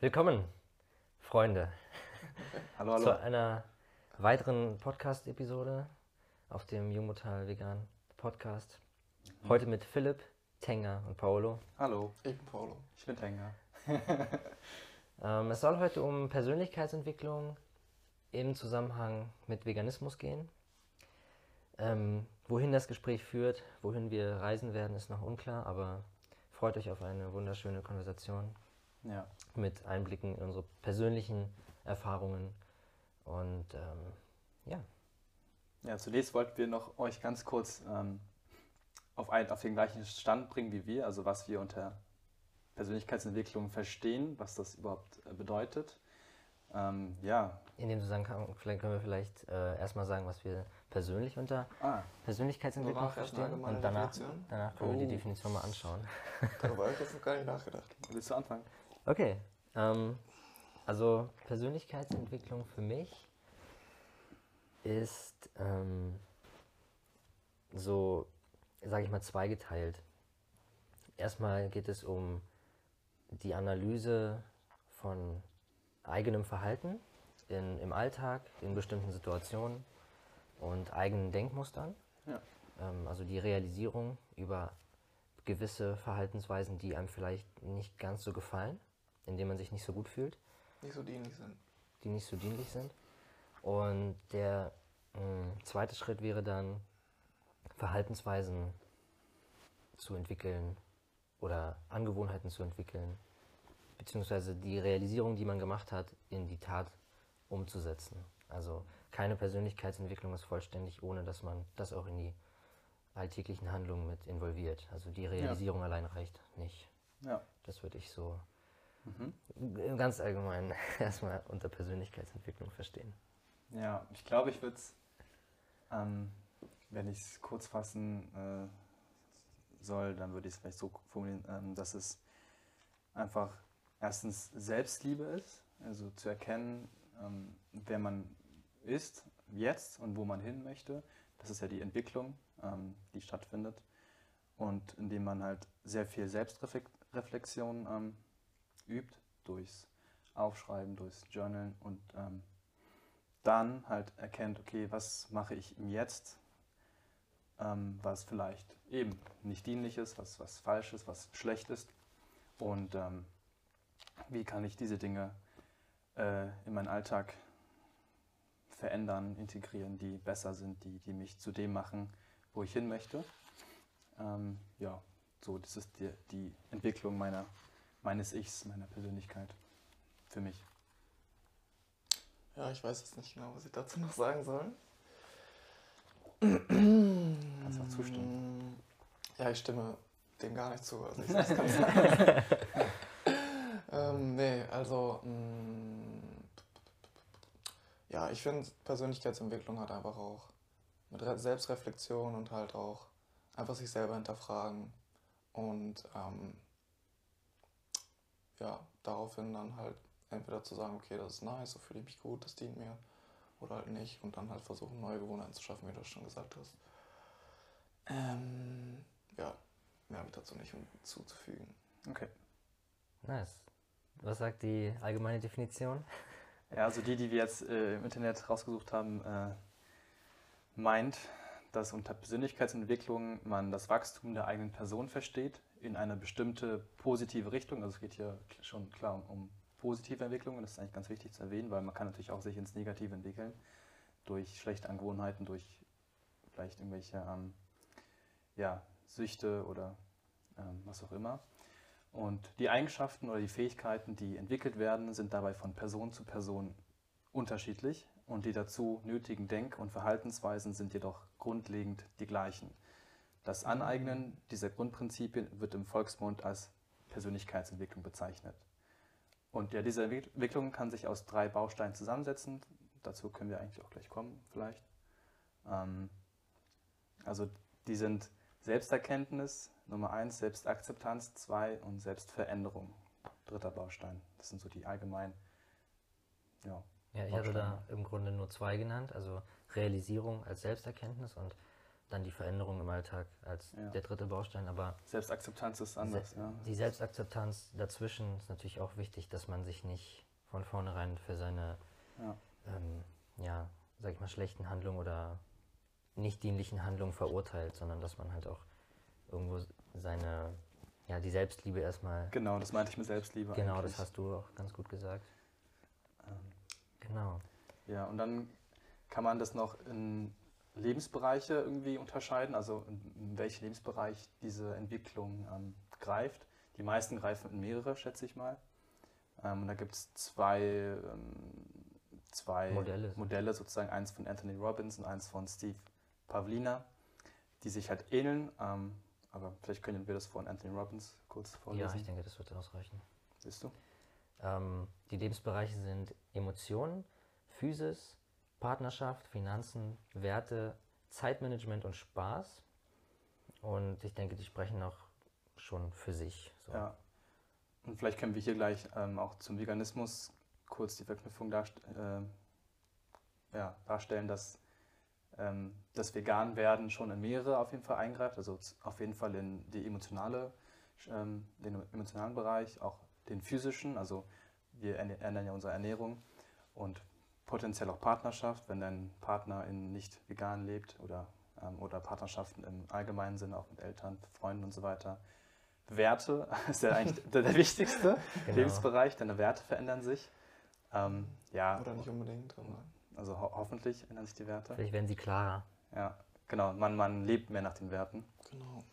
Willkommen, Freunde, Hallo, hallo. zu einer weiteren Podcast-Episode auf dem Jungmutal Vegan Podcast. Heute mit Philipp, Tenger und Paolo. Hallo, Ich bin Paulo. ich bin Tenger. Ähm, es soll heute um Persönlichkeitsentwicklung im Zusammenhang mit Veganismus gehen. Ähm, wohin das Gespräch führt, wohin wir reisen werden, ist noch unklar, aber freut euch auf eine wunderschöne Konversation Ja, mit Einblicken in unsere persönlichen Erfahrungen. Und ähm, ja, ja zunächst wollten wir noch euch ganz kurz ähm, auf, ein, auf den gleichen Stand bringen wie wir, also was wir unter Persönlichkeitsentwicklung verstehen, was das überhaupt äh, bedeutet. Ähm, ja, in dem Zusammenhang vielleicht können wir vielleicht äh, erstmal sagen, was wir persönlich unter ah, Persönlichkeitsentwicklung verstehen. Und danach, danach können wir die Oh. Definition mal anschauen. Darüber habe ich jetzt noch gar nicht nachgedacht. willst du anfangen? Okay, ähm, also Persönlichkeitsentwicklung für mich ist ähm, so, sage ich mal, zweigeteilt. Erstmal geht es um die Analyse von eigenem Verhalten in, im Alltag, in bestimmten Situationen und eigenen Denkmustern. Ja. Ähm, also die Realisierung über gewisse Verhaltensweisen, die einem vielleicht nicht ganz so gefallen, in denen man sich nicht so gut fühlt, Nicht so dienlich sind. die nicht so dienlich sind. Und der mh, zweite Schritt wäre dann, Verhaltensweisen zu entwickeln oder Angewohnheiten zu entwickeln, beziehungsweise die Realisierung, die man gemacht hat, in die Tat umzusetzen. Also keine Persönlichkeitsentwicklung ist vollständig, ohne dass man das auch in die alltäglichen Handlungen mit involviert. Also die Realisierung allein reicht nicht. Ja. Das würde ich so Mhm. ganz allgemein erstmal unter Persönlichkeitsentwicklung verstehen. Ja, ich glaube, ich würde es, ähm, wenn ich es kurz fassen äh, soll, dann würde ich es vielleicht so formulieren, ähm, dass es einfach erstens Selbstliebe ist, also zu erkennen, ähm, wer man ist jetzt und wo man hin möchte. Das ist ja die Entwicklung, ähm, die stattfindet. Und indem man halt sehr viel Selbstreflexion übt, durchs Aufschreiben, durchs Journalen und ähm, dann halt erkennt, okay, was mache ich im Jetzt, ähm, was vielleicht eben nicht dienlich ist, was, was falsch ist, was schlecht ist und ähm, wie kann ich diese Dinge äh, in meinen Alltag verändern, integrieren, die besser sind, die, die mich zu dem machen, wo ich hin möchte. Ähm, ja, so, das ist die, die Entwicklung meiner, meines Ichs, meiner Persönlichkeit für mich. Ja, ich weiß jetzt nicht genau, was ich dazu noch sagen soll. Kannst auch zustimmen. Ja, ich stimme dem gar nicht zu. Also ich sag's ganz ähm, nee, also mh, ja, ich finde Persönlichkeitsentwicklung hat einfach auch mit Re Selbstreflexion und halt auch einfach sich selber hinterfragen und ähm, ja, daraufhin dann halt entweder zu sagen, okay, das ist nice, so fühle ich mich gut, das dient mir, oder halt nicht und dann halt versuchen, neue Gewohnheiten zu schaffen, wie du schon gesagt hast. Ähm, ja, mehr habe ich dazu nicht hinzuzufügen. Okay. Nice. Was sagt die allgemeine Definition? Ja, also die, die wir jetzt äh, im Internet rausgesucht haben, äh, meint, dass unter Persönlichkeitsentwicklung man das Wachstum der eigenen Person versteht in eine bestimmte positive Richtung. Also es geht hier schon klar um, positive Entwicklung und das ist eigentlich ganz wichtig zu erwähnen, weil man kann natürlich auch sich ins Negative entwickeln durch schlechte Angewohnheiten, durch vielleicht irgendwelche ähm, ja, Süchte oder ähm, was auch immer. Und die Eigenschaften oder die Fähigkeiten, die entwickelt werden, sind dabei von Person zu Person unterschiedlich und die dazu nötigen Denk- und Verhaltensweisen sind jedoch grundlegend die gleichen. Das Aneignen dieser Grundprinzipien wird im Volksmund als Persönlichkeitsentwicklung bezeichnet. Und ja, diese Entwick- Entwicklung kann sich aus drei Bausteinen zusammensetzen. Dazu können wir eigentlich auch gleich kommen, vielleicht. Ähm, also die sind Selbsterkenntnis, Nummer eins, Selbstakzeptanz, zwei und Selbstveränderung, dritter Baustein. Das sind so die allgemeinen, ja, Ja, ich hatte da Bausteine. im Grunde nur zwei genannt, also Realisierung als Selbsterkenntnis und dann die Veränderung im Alltag als Ja. der dritte Baustein. Aber Selbstakzeptanz ist anders, ja. die Selbstakzeptanz dazwischen ist natürlich auch wichtig, dass man sich nicht von vornherein für seine, Ja. ähm, ja, sag ich mal, schlechten Handlungen oder nicht dienlichen Handlungen verurteilt, sondern dass man halt auch irgendwo seine, ja, die Selbstliebe erstmal. Genau, das meinte ich mit Selbstliebe Genau, eigentlich. das hast du auch ganz gut gesagt. Ähm, Genau. Ja, und dann kann man das noch in Lebensbereiche irgendwie unterscheiden, also in, welchen Lebensbereich diese Entwicklung ähm, greift. Die meisten greifen in mehrere, schätze ich mal. Ähm, und da gibt es zwei, ähm, zwei Modelle. Modelle, sozusagen eins von Anthony Robbins und eins von Steve Pavlina, die sich halt ähneln. Ähm, aber vielleicht können wir das von Anthony Robbins kurz vorlesen. Ja, ich denke, das wird ausreichen. Siehst du? Ähm, die Lebensbereiche sind Emotionen, Physis, Partnerschaft, Finanzen, Werte, Zeitmanagement und Spaß. Und ich denke, die sprechen auch schon für sich. So. Ja. Und vielleicht können wir hier gleich ähm, auch zum Veganismus kurz die Verknüpfung darst äh, ja, darstellen, dass ähm, das Vegan-Werden schon in mehrere auf jeden Fall eingreift, also auf jeden Fall in die emotionale, ähm, den emotionalen Bereich, auch den physischen, also wir ändern ja unsere Ernährung und potenziell auch Partnerschaft, wenn dein Partner in nicht vegan lebt oder, ähm, oder Partnerschaften im allgemeinen Sinne, auch mit Eltern, Freunden und so weiter. Werte ist ja eigentlich der, der wichtigste Genau. Lebensbereich, deine Werte verändern sich. Ähm, ja, Oder nicht unbedingt. Also ho hoffentlich ändern sich die Werte. Vielleicht werden sie klarer. Ja, genau, man, man lebt mehr nach den Werten. genau.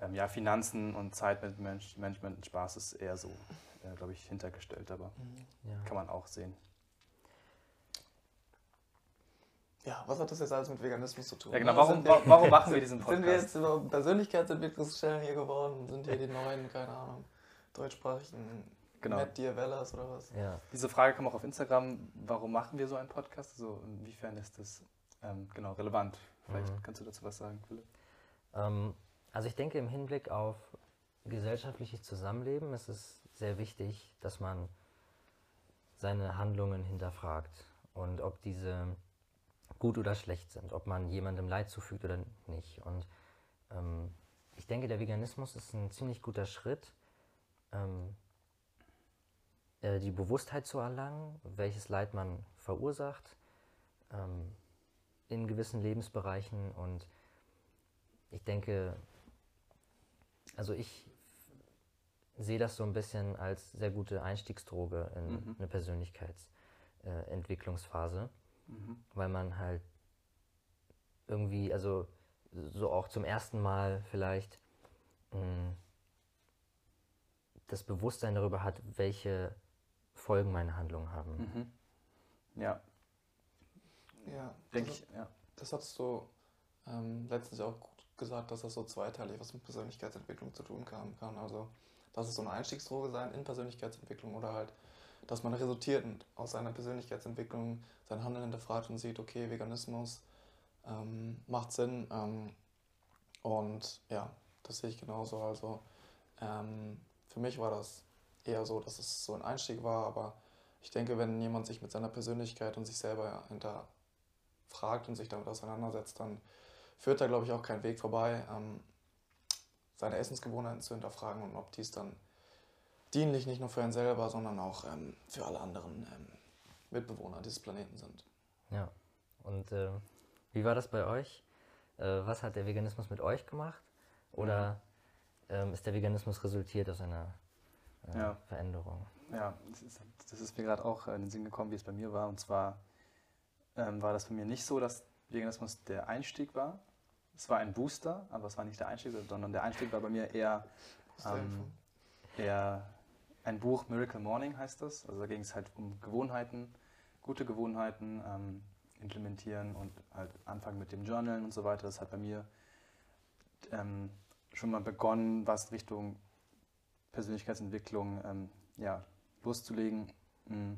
Ähm, ja, Finanzen und Zeitmanagement und Spaß ist eher so, äh, glaube ich, hintergestellt, aber Mhm. Ja. kann man auch sehen. Ja, was hat das jetzt alles mit Veganismus zu tun? Ja, genau, ne? warum, wa- warum machen wir diesen Sind wir Podcast? jetzt über Persönlichkeitsentwicklungsstellen hier geworden? Sind hier die neuen, keine Ahnung, deutschsprachigen Genau. Matt Diavellas oder was? Ja. Diese Frage kam auch auf Instagram, warum machen wir so einen Podcast? Also inwiefern ist das ähm, genau relevant? Vielleicht Mhm. kannst du dazu was sagen, Philipp. Ähm, also ich denke, im Hinblick auf gesellschaftliches Zusammenleben ist es sehr wichtig, dass man seine Handlungen hinterfragt und ob diese gut oder schlecht sind, ob man jemandem Leid zufügt oder nicht. Und ähm, ich denke, der Veganismus ist ein ziemlich guter Schritt, ähm, äh, die Bewusstheit zu erlangen, welches Leid man verursacht ähm, in gewissen Lebensbereichen und ich denke, also ich sehe das so ein bisschen als sehr gute Einstiegsdroge in Mhm. eine Persönlichkeitsentwicklungsphase, äh, Mhm. weil man halt irgendwie, also so auch zum ersten Mal vielleicht mh, das Bewusstsein darüber hat, welche Folgen meine Handlungen haben. Mhm. Ja, Ja, denke also, ich, ja. Das hattest du ähm, letztens auch gut gesagt, dass das so zweiteilig was mit Persönlichkeitsentwicklung zu tun haben kann. Also, dass es so eine Einstiegsdroge sein in Persönlichkeitsentwicklung oder halt, dass man resultierend aus seiner Persönlichkeitsentwicklung sein Handeln hinterfragt und sieht, okay, Veganismus ähm, macht Sinn. Ähm, und ja, das sehe ich genauso. Also, ähm, für mich war das eher so, dass es so ein Einstieg war, aber ich denke, wenn jemand sich mit seiner Persönlichkeit und sich selber hinterfragt und sich damit auseinandersetzt, dann führt da, glaube ich, auch kein Weg vorbei, ähm, seine Essensgewohnheiten zu hinterfragen und ob dies dann dienlich nicht nur für einen selber, sondern auch ähm, für alle anderen ähm, Mitbewohner dieses Planeten sind. Ja. Und äh, wie war das bei euch? Äh, was hat der Veganismus mit euch gemacht? Oder ähm, ist der Veganismus resultiert aus einer äh, Ja. Veränderung? Ja, das ist, das ist mir gerade auch in den Sinn gekommen, wie es bei mir war. Und zwar ähm, war das bei mir nicht so, dass Veganismus der Einstieg war. Es war ein Booster, aber es war nicht der Einstieg, sondern der Einstieg war bei mir eher, ähm, eher ein Buch, Miracle Morning heißt das. Also da ging es halt um Gewohnheiten, gute Gewohnheiten ähm, implementieren und halt anfangen mit dem Journalen und so weiter. Das hat bei mir ähm, schon mal begonnen, was Richtung Persönlichkeitsentwicklung ähm, ja, loszulegen. Mm.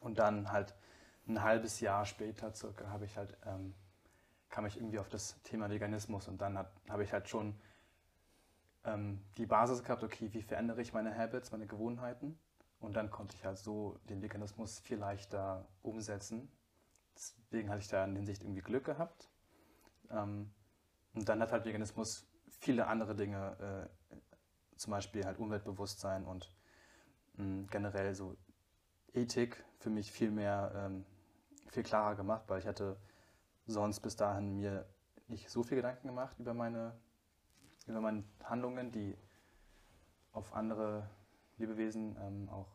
Und dann halt ein halbes Jahr später circa habe ich halt, ähm, kam ich irgendwie auf das Thema Veganismus und dann habe ich halt schon ähm, die Basis gehabt, okay, wie verändere ich meine Habits, meine Gewohnheiten und dann konnte ich halt so den Veganismus viel leichter umsetzen. Deswegen hatte ich da in Hinsicht irgendwie Glück gehabt. Ähm, Und dann hat halt Veganismus viele andere Dinge, äh, zum Beispiel halt Umweltbewusstsein und mh, generell so Ethik für mich viel mehr, ähm, viel klarer gemacht, weil ich hatte sonst bis dahin mir nicht so viel Gedanken gemacht über meine, über meine Handlungen, die auf andere Lebewesen ähm, auch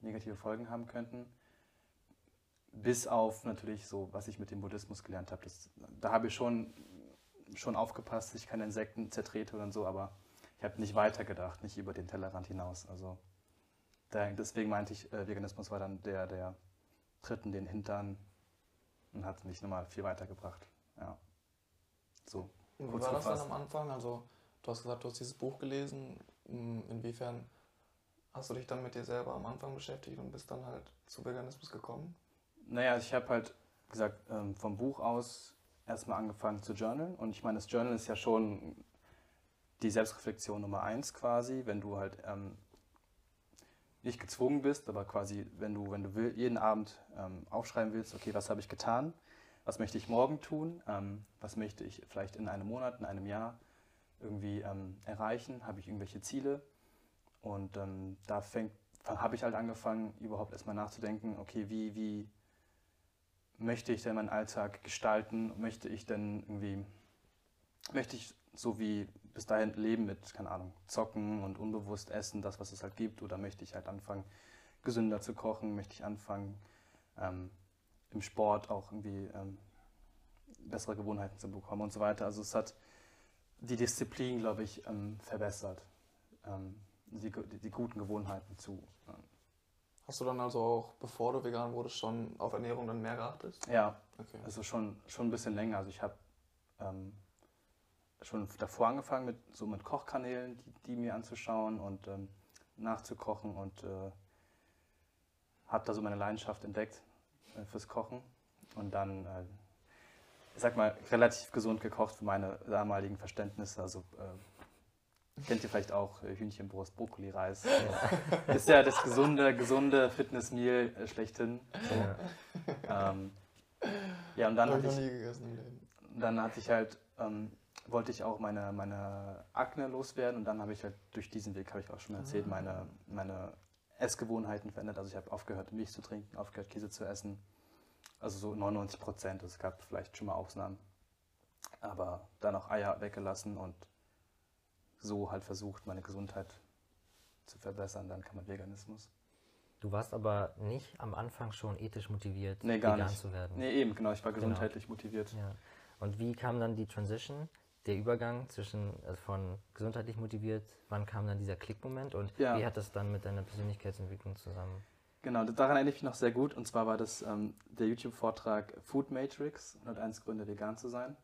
negative Folgen haben könnten. Bis auf natürlich so, was ich mit dem Buddhismus gelernt habe. Da habe ich schon, schon aufgepasst, dass ich keine Insekten zertrete und so, aber ich habe nicht weitergedacht, nicht über den Tellerrand hinaus. Also da, deswegen meinte ich, äh, Veganismus war dann der, der Tritt in den Hintern und hat mich nochmal viel weitergebracht. Ja. So. Wie war das dann am Anfang? Also, du hast gesagt, du hast dieses Buch gelesen. Mm, Inwiefern hast du dich dann mit dir selber am Anfang beschäftigt und bist dann halt zu Veganismus gekommen? Naja, ich habe halt gesagt, ähm, vom Buch aus erstmal angefangen zu journalen. Und ich meine, das Journal ist ja schon die Selbstreflexion Nummer eins quasi, wenn du halt ähm, nicht gezwungen bist, aber quasi, wenn du, wenn du will, jeden Abend ähm, aufschreiben willst, okay, was habe ich getan, was möchte ich morgen tun, ähm, was möchte ich vielleicht in einem Monat, in einem Jahr irgendwie ähm, erreichen, habe ich irgendwelche Ziele. Und ähm, da habe ich halt angefangen, überhaupt erstmal nachzudenken, okay, wie, wie möchte ich denn meinen Alltag gestalten? Möchte ich denn irgendwie, möchte ich so wie bis dahin leben mit, keine Ahnung, zocken und unbewusst essen, das, was es halt gibt? Oder möchte ich halt anfangen, gesünder zu kochen? Möchte ich anfangen, ähm, im Sport auch irgendwie ähm, bessere Gewohnheiten zu bekommen und so weiter? Also es hat die Disziplin, glaube ich, ähm, verbessert, ähm, die, die, die guten Gewohnheiten zu. ähm, Hast du dann also auch, bevor du vegan wurdest, schon auf Ernährung dann mehr geachtet? ja, Okay. Also schon, schon ein bisschen länger. Also ich habe ähm, schon davor angefangen mit so mit Kochkanälen, die, die mir anzuschauen und ähm, nachzukochen und äh, habe da so meine Leidenschaft entdeckt fürs Kochen und dann, äh, ich sag mal, relativ gesund gekocht für meine damaligen Verständnisse. Also äh, kennt ihr vielleicht auch äh, Hühnchenbrust, Brokkoli, Reis. Ist ja das gesunde, gesunde Fitnessmeal äh, schlechthin. Ja. Ähm, ja, und dann hatte ich, gegessen dann hatte ich halt, ähm, wollte ich auch meine, meine Akne loswerden und dann habe ich halt durch diesen Weg, habe ich auch schon erzählt, Ah. meine, meine Essgewohnheiten verändert. Also ich habe aufgehört, Milch zu trinken, aufgehört, Käse zu essen. Also so 99 Prozent. Es gab vielleicht schon mal Ausnahmen. Aber dann auch Eier weggelassen und so halt versucht, meine Gesundheit zu verbessern. Dann kann man Veganismus. Du warst aber nicht am Anfang schon ethisch motiviert, Nee, vegan nicht. zu werden. Nee, eben, genau. Ich war Genau. gesundheitlich motiviert. Ja. Und wie kam dann die Transition, der Übergang zwischen also von gesundheitlich motiviert, wann kam dann dieser Klickmoment und Ja. wie hat das dann mit deiner Persönlichkeitsentwicklung zusammen? Genau, daran erinnere ich mich noch sehr gut. Und zwar war das ähm, der YouTube-Vortrag Food Matrix, 101 Gründe, vegan zu sein.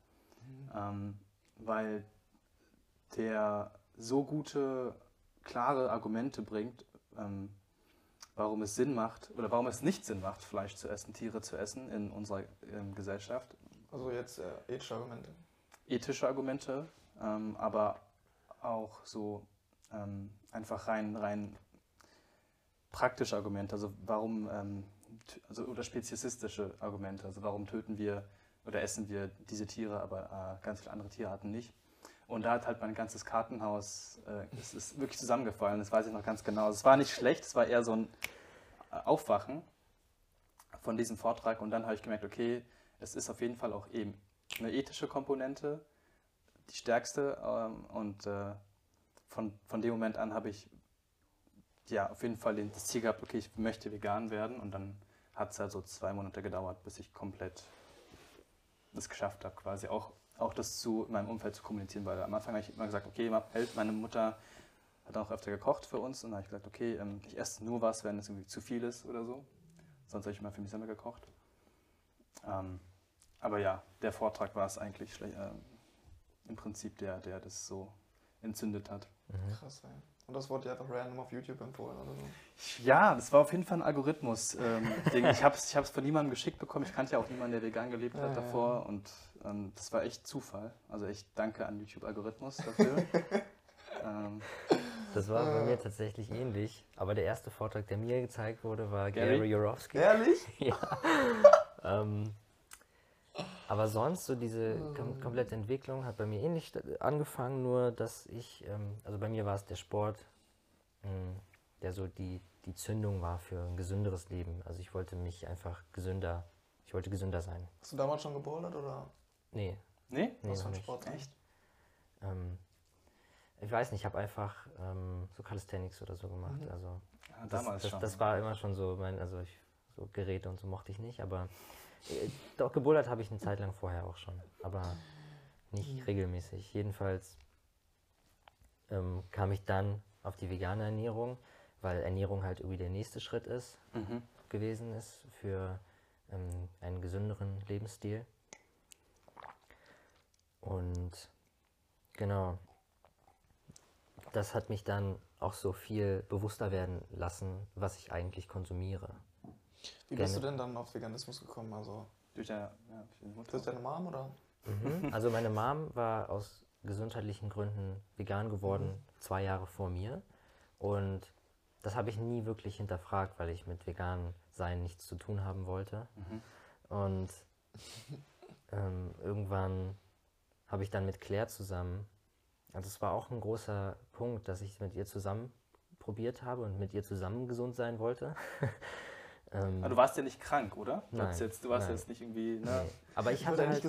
Ähm, weil der so gute, klare Argumente bringt, ähm, warum es Sinn macht oder warum es nicht Sinn macht, Fleisch zu essen, Tiere zu essen in unserer ähm, Gesellschaft. Also jetzt äh, ethische Argumente. Ethische Argumente, ähm, aber auch so ähm, einfach rein, rein praktische Argumente. Also warum, ähm, also oder speziesistische Argumente. Also warum töten wir oder essen wir diese Tiere, aber äh, ganz viele andere Tierarten nicht. Und da hat halt mein ganzes Kartenhaus, äh, es ist wirklich zusammengefallen, das weiß ich noch ganz genau. Es war nicht schlecht, es war eher so ein äh, Aufwachen von diesem Vortrag und dann habe ich gemerkt, okay, es ist auf jeden Fall auch eben eine ethische Komponente, die stärkste ähm, und äh, von, von dem Moment an habe ich ja auf jeden Fall das Ziel gehabt, okay, ich möchte vegan werden und dann hat es halt so zwei Monate gedauert, bis ich komplett das geschafft habe, quasi auch, auch das zu meinem Umfeld zu kommunizieren, weil am Anfang habe ich immer gesagt, okay, meine Mutter hat auch öfter gekocht für uns und dann habe ich gesagt, okay, ähm, ich esse nur was, wenn es irgendwie zu viel ist oder so. Sonst habe ich immer für mich selber gekocht. Ähm, aber ja, der Vortrag war es eigentlich ähm, im Prinzip der, der das so entzündet hat. Mhm. Krass, ey. Und das wurde dir einfach random auf YouTube empfohlen oder so. Ja, das war auf jeden Fall ein Algorithmus. Ähm, ich habe es ich hab's von niemandem geschickt bekommen. Ich kannte ja auch niemanden, der vegan gelebt Ja, hat ja, davor. ja. Und ähm, das war echt Zufall. Also echt danke an YouTube-Algorithmus dafür. ähm, Das war bei Äh. mir tatsächlich ähnlich, aber der erste Vortrag, der mir gezeigt wurde, war Gary? Gary Yourofsky. Ehrlich? Ja. ähm, Aber sonst, so diese kom komplette Entwicklung hat bei mir ähnlich sta- angefangen, nur dass ich, ähm, also bei mir war es der Sport, mh, der so die, die Zündung war für ein gesünderes Leben. Also ich wollte mich einfach gesünder, ich wollte gesünder sein. Hast du damals schon gebouldert oder Nee, Nee? nee, was für ein nicht. Sport? Echt? Ähm, ich weiß nicht, ich habe einfach ähm, so Calisthenics oder so gemacht. Mhm. Also Ja, das, damals das, schon. das war immer schon so mein, also ich, so Geräte und so mochte ich nicht, aber äh, doch gebouldert habe ich eine Zeit lang vorher auch schon, aber nicht Mhm. regelmäßig. Jedenfalls ähm, kam ich dann auf die vegane Ernährung, weil Ernährung halt irgendwie der nächste Schritt ist, Mhm. gewesen ist für ähm, einen gesünderen Lebensstil. Und genau, das hat mich dann auch so viel bewusster werden lassen, was ich eigentlich konsumiere. Wie bist du denn dann auf Veganismus gekommen? Also Durch deine, ja, durch deine Mom oder? Mhm. Also meine Mom war aus gesundheitlichen Gründen vegan geworden, zwei Jahre vor mir. Und das habe ich nie wirklich hinterfragt, weil ich mit vegan sein nichts zu tun haben wollte. Mhm. Und ähm, irgendwann habe ich dann mit Claire zusammen, also es war auch ein großer Punkt, dass ich mit ihr zusammen probiert habe und mit ihr zusammen gesund sein wollte. ähm, Aber du warst ja nicht krank, oder? Du, Nein, jetzt, du warst nein. jetzt nicht irgendwie. Ne? nee. Aber ich hatte, halt,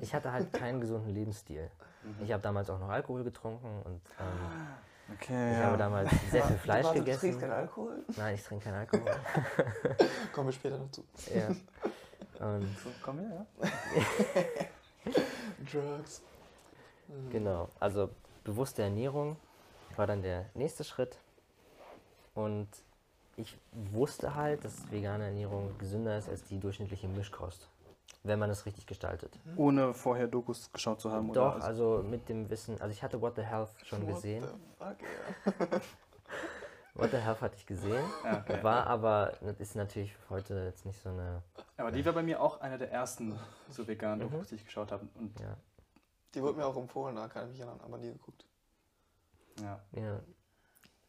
ich hatte halt keinen gesunden Lebensstil. Mhm. Ich habe damals auch noch Alkohol getrunken und ähm, Okay, ich ja. habe damals sehr viel Fleisch Du trinkst gegessen. keinen Alkohol? Nein, ich trinke keinen Alkohol. Kommen wir später dazu. ja. Und So, komm her, ja. Drugs. Mhm. Genau, also bewusste Ernährung war dann der nächste Schritt. Und ich wusste halt, dass vegane Ernährung gesünder ist als die durchschnittliche Mischkost, wenn man es richtig gestaltet. Ohne vorher Dokus geschaut zu haben, Doch, oder? also mit dem Wissen, also ich hatte What the Health schon What gesehen. the fuck, ja. What the Health hatte ich gesehen, okay. war aber, das ist natürlich heute jetzt nicht so eine, Aber die war bei mir auch einer der ersten so veganen Mhm. Dokus, die ich geschaut habe. Und ja, Die wurde mir auch empfohlen, da kann ich mich erinnern, aber nie geguckt. ja. Ja.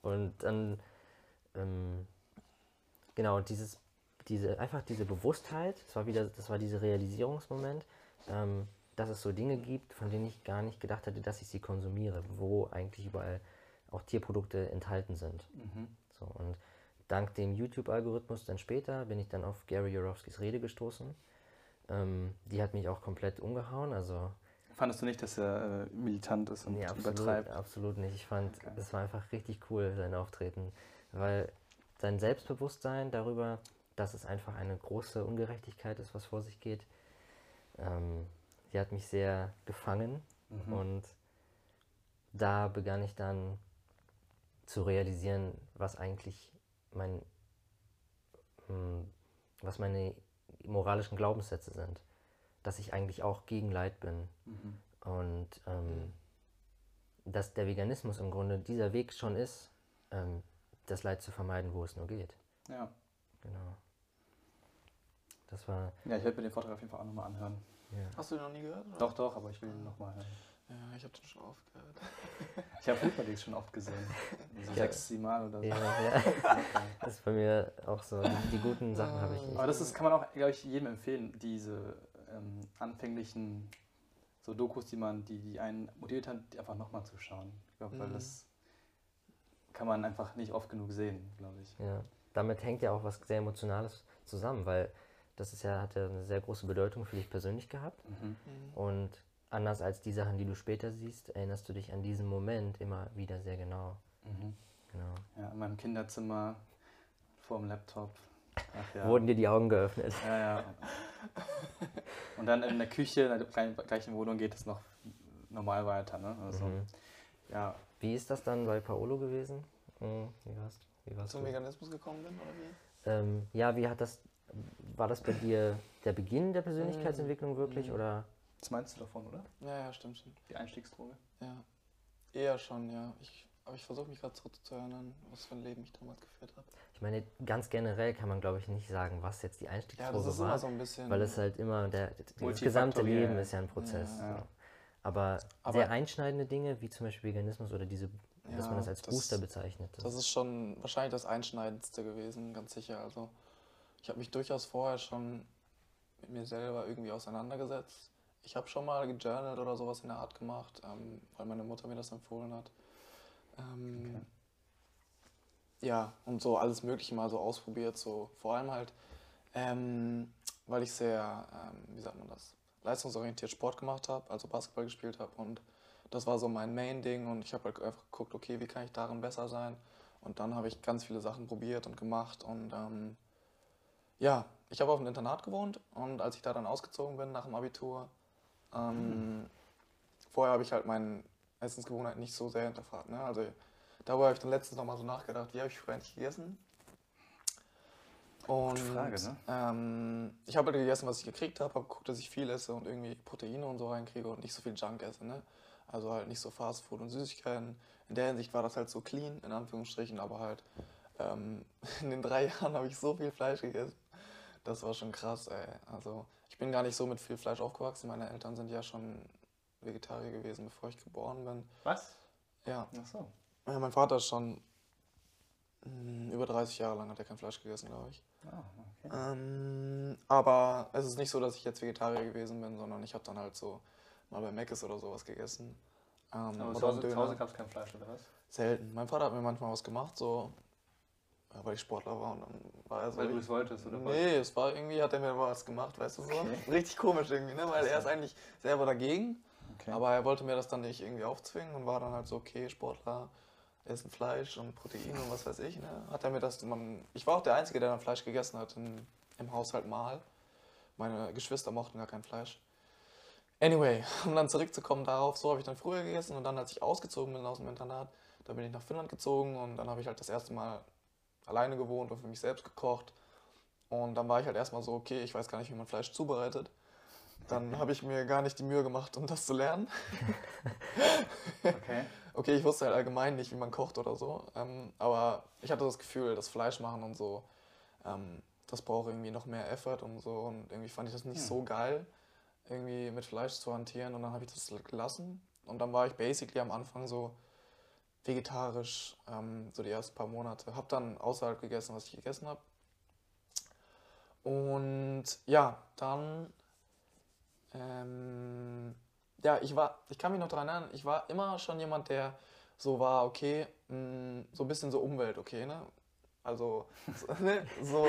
Und dann, ähm, genau, dieses, diese, einfach diese Bewusstheit, das war wieder, das war dieser Realisierungsmoment, ähm, dass es so Dinge gibt, von denen ich gar nicht gedacht hätte, dass ich sie konsumiere, wo eigentlich überall auch Tierprodukte enthalten sind. Mhm. So, und dank dem YouTube-Algorithmus dann später bin ich dann auf Gary Yourofskys Rede gestoßen. Ähm, die hat mich auch komplett umgehauen, also Fandest du nicht, dass er äh, militant ist und Nee, absolut, übertreibt? absolut nicht. Ich fand, Okay. es war einfach richtig cool, sein Auftreten. Weil sein Selbstbewusstsein darüber, dass es einfach eine große Ungerechtigkeit ist, was vor sich geht, ähm, die hat mich sehr gefangen. Mhm. Und da begann ich dann zu realisieren, was eigentlich mein, hm, was meine moralischen Glaubenssätze sind. Dass ich eigentlich auch gegen Leid bin. Mhm. Und ähm, dass der Veganismus im Grunde dieser Weg schon ist, ähm, das Leid zu vermeiden, wo es nur geht. Ja. Genau. Das war, ja, ich werde mir den Vortrag auf jeden Fall auch nochmal anhören. ja. Hast du den noch nie gehört? oder? Doch, doch, aber ich will ihn nochmal hören. Ja, ich habe den schon oft gehört. Ich habe Hyperlinks schon oft gesehen. So Ja. sechs, sieben Mal oder so. Ja, ja. Das ist bei mir auch so. Die, die guten Sachen habe ich nicht. Aber das ist, kann man auch, glaube ich, jedem empfehlen, diese ähm, anfänglichen so Dokus, die man, die, die einen motiviert hat, die einfach nochmal zu schauen. Ich glaube, weil Mhm. das kann man einfach nicht oft genug sehen, glaube ich. Ja. Damit hängt ja auch was sehr Emotionales zusammen, weil das ist ja, hat ja eine sehr große Bedeutung für dich persönlich gehabt. Mhm. Mhm. Und anders als die Sachen, die du später siehst, erinnerst du dich an diesen Moment immer wieder sehr genau. Mhm. genau. Ja, in meinem Kinderzimmer vor dem Laptop. Ach, ja. Wurden dir die Augen geöffnet. Ja, ja. Und dann in der Küche, in der gleichen- gleichen Wohnung geht es noch normal weiter. Ne? Also, Mhm. ja, Wie ist das dann bei Paolo gewesen? Mhm. Wie warst, wie warst Zum du? Veganismus gekommen bin, oder wie? Ähm, ja, wie hat das, war das bei dir der Beginn der Persönlichkeitsentwicklung wirklich Mhm. oder? was meinst du davon, oder? Ja, ja, stimmt schon. Die Einstiegsdroge? Ja. Eher schon, ja. Ich, aber ich versuche mich gerade zurückzuerinnern, was für ein Leben ich damals geführt habe. Ich meine, ganz generell kann man glaube ich nicht sagen, was jetzt die Ja, Einstiegsdroge das ist war, immer so ein bisschen. weil es halt immer, der, das gesamte Leben ist ja ein Prozess. Ja, ja. Aber, Aber- sehr einschneidende Dinge, wie zum Beispiel Veganismus oder diese, dass Ja, man das als das- Booster bezeichnet. Das ist schon wahrscheinlich das Einschneidendste gewesen, ganz sicher. Also ich habe mich durchaus vorher schon mit mir selber irgendwie auseinandergesetzt, ich habe schon mal gejournalt oder sowas in der Art gemacht, ähm, weil meine Mutter mir das empfohlen hat. Ähm, Okay. Ja, und so alles Mögliche mal so ausprobiert. So vor allem halt, ähm, weil ich sehr, ähm, wie sagt man das, leistungsorientiert Sport gemacht habe, also Basketball gespielt habe und das war so mein Main-Ding und ich habe halt einfach geguckt, okay, wie kann ich darin besser sein? Und dann habe ich ganz viele Sachen probiert und gemacht und ähm, ja, ich habe auf einem Internat gewohnt und als ich da dann ausgezogen bin nach dem Abitur, ähm, vorher habe ich halt meine Essensgewohnheiten nicht so sehr hinterfragt. Ne? Also darüber habe ich dann letztens nochmal so nachgedacht, wie habe ich früher eigentlich gegessen? Und Frage, ne? ähm, ich habe halt gegessen, was ich gekriegt habe, habe geguckt, dass ich viel esse und irgendwie Proteine und so reinkriege und nicht so viel Junk esse. Ne? Also halt nicht so Fast Food und Süßigkeiten. In der Hinsicht war das halt so clean, in Anführungsstrichen, aber halt ähm, in den drei Jahren habe ich so viel Fleisch gegessen. Das war schon krass, ey. Also ich bin gar nicht so mit viel Fleisch aufgewachsen. Meine Eltern sind ja schon Vegetarier gewesen, bevor ich geboren bin. Was? Ja, Ach so. ja mein Vater ist schon über 30 Jahre lang hat er kein Fleisch gegessen, glaube ich. Ah, okay. Ähm, aber es ist nicht so, dass ich jetzt Vegetarier gewesen bin, sondern ich habe dann halt so mal bei Mc's oder sowas gegessen. Ähm, Aber zu Hause, Döner. zu Hause gab es kein Fleisch, oder was? Selten. Mein Vater hat mir manchmal was gemacht, so ja, weil ich Sportler war und dann war er so. Weil du es wolltest, oder was? nee, es war irgendwie, hat er mir was gemacht, weißt du so? Okay. Richtig komisch irgendwie, ne? Weil er ist eigentlich selber dagegen, Okay. aber er wollte mir das dann nicht irgendwie aufzwingen und war dann halt so, okay, Sportler essen Fleisch und Protein und was weiß ich, ne? Hat er mir das, man, ich war auch der Einzige, der dann Fleisch gegessen hat in, im Haushalt mal. Meine Geschwister mochten gar kein Fleisch. Anyway, um dann zurückzukommen darauf, so habe ich dann früher gegessen und dann, als ich ausgezogen bin aus dem Internat, da bin ich nach Finnland gezogen und dann habe ich halt das erste Mal alleine gewohnt und für mich selbst gekocht. Und dann war ich halt erstmal so, okay, ich weiß gar nicht, wie man Fleisch zubereitet. Dann habe ich mir gar nicht die Mühe gemacht, um das zu lernen. okay. Okay, ich wusste halt allgemein nicht, wie man kocht oder so. Ähm, aber ich hatte das Gefühl, das Fleisch machen und so, ähm, das braucht irgendwie noch mehr Effort und so. Und irgendwie fand ich das nicht Hm. so geil, irgendwie mit Fleisch zu hantieren. Und dann habe ich das gelassen. Und dann war ich basically am Anfang so vegetarisch, ähm, so die ersten paar Monate. Hab dann außerhalb gegessen, was ich gegessen habe. Und ja, dann ähm, ja, ich war, ich kann mich noch daran erinnern, ich war immer schon jemand, der so war, okay, mh, so ein bisschen so Umwelt, okay, ne? Also, so, ne? so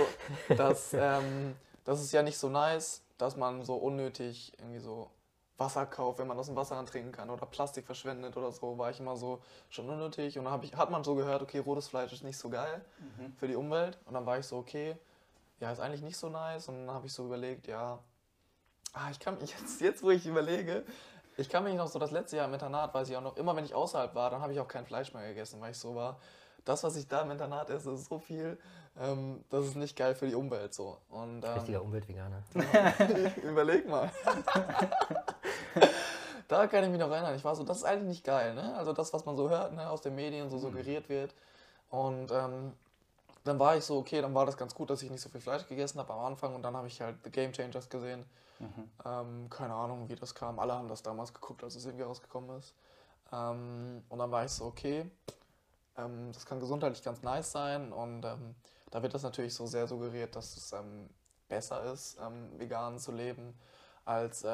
dass, ähm, das ist ja nicht so nice, dass man so unnötig irgendwie so Wasser kauft, wenn man aus dem Wasserhahn trinken kann oder Plastik verschwendet oder so, war ich immer so schon unnötig und dann ich, hat man so gehört, okay, rotes Fleisch ist nicht so geil Mhm. für die Umwelt und dann war ich so, okay, ja, ist eigentlich nicht so nice und dann habe ich so überlegt, ja, ah, ich kann mich jetzt, jetzt wo ich überlege, ich kann mich noch so das letzte Jahr im Internat, weiß ich auch noch, immer wenn ich außerhalb war, dann habe ich auch kein Fleisch mehr gegessen, weil ich so war, das, was ich da im Internat esse, ist so viel, ähm, das ist nicht geil für die Umwelt so. Und, ähm, Richtiger Umweltveganer. Überleg mal. da kann ich mich noch erinnern. Ich war so, das ist eigentlich nicht geil, ne? Also das, was man so hört, ne, aus den Medien so suggeriert wird. Und ähm, dann war ich so, okay, dann war das ganz gut, dass ich nicht so viel Fleisch gegessen habe am Anfang. Und dann habe ich halt The Game Changers gesehen. Mhm. Ähm, keine Ahnung, wie das kam. Alle haben das damals geguckt, als es irgendwie rausgekommen ist. Ähm, und dann war ich so, okay, ähm, das kann gesundheitlich ganz nice sein. Und ähm, da wird das natürlich so sehr suggeriert, dass es ähm, besser ist, ähm, vegan zu leben, als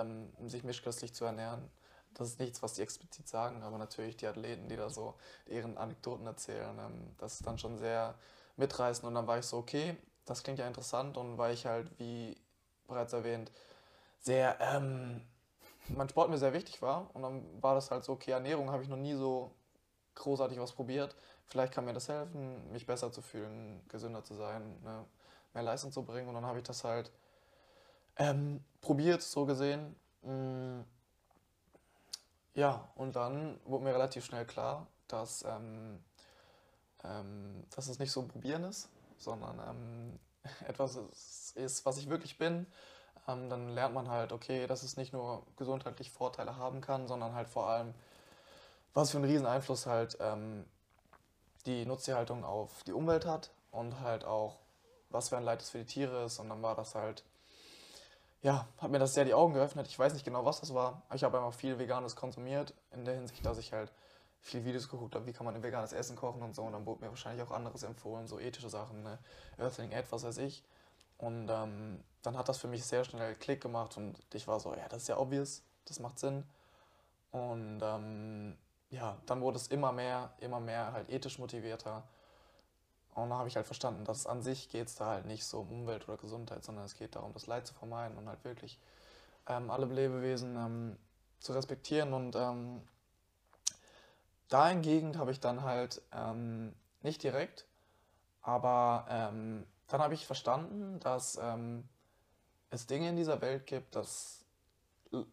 sich mischköstlich zu ernähren. Das ist nichts, was die explizit sagen, aber natürlich die Athleten, die da so ihren Anekdoten erzählen, das ist dann schon sehr mitreißend. Und dann war ich so, okay, das klingt ja interessant. Und weil ich halt, wie bereits erwähnt, sehr, ähm, mein Sport mir sehr wichtig war. Und dann war das halt so, okay, Ernährung habe ich noch nie so großartig was probiert. Vielleicht kann mir das helfen, mich besser zu fühlen, gesünder zu sein, ne, mehr Leistung zu bringen. Und dann habe ich das halt ähm, probiert, so gesehen. Mm, ja, und dann wurde mir relativ schnell klar, dass, ähm, ähm, dass es nicht so ein Probieren ist, sondern ähm, etwas ist, ist, was ich wirklich bin. Ähm, dann lernt man halt, okay, dass es nicht nur gesundheitlich Vorteile haben kann, sondern halt vor allem, was für einen riesen Einfluss halt ähm, die Nutztierhaltung auf die Umwelt hat und halt auch, was für ein Leid es für die Tiere ist. Und dann war das halt, ja, hat mir das sehr die Augen geöffnet. Ich weiß nicht genau, was das war. Ich habe einfach viel Veganes konsumiert, in der Hinsicht, dass ich halt viele Videos geguckt habe, wie kann man ein veganes Essen kochen und so. Und dann wurde mir wahrscheinlich auch anderes empfohlen, so ethische Sachen, ne? Earthling Ed, was weiß ich. Und ähm, dann hat das für mich sehr schnell Klick gemacht und ich war so, ja, das ist ja obvious. das macht Sinn. Und ähm, ja, dann wurde es immer mehr, immer mehr halt ethisch motivierter. Und dann habe ich halt verstanden, dass an sich geht es da halt nicht so um Umwelt oder Gesundheit, sondern es geht darum, das Leid zu vermeiden und halt wirklich ähm, alle Lebewesen ähm, zu respektieren. Und ähm, dahingegen habe ich dann halt ähm, nicht direkt, aber ähm, dann habe ich verstanden, dass ähm, es Dinge in dieser Welt gibt, dass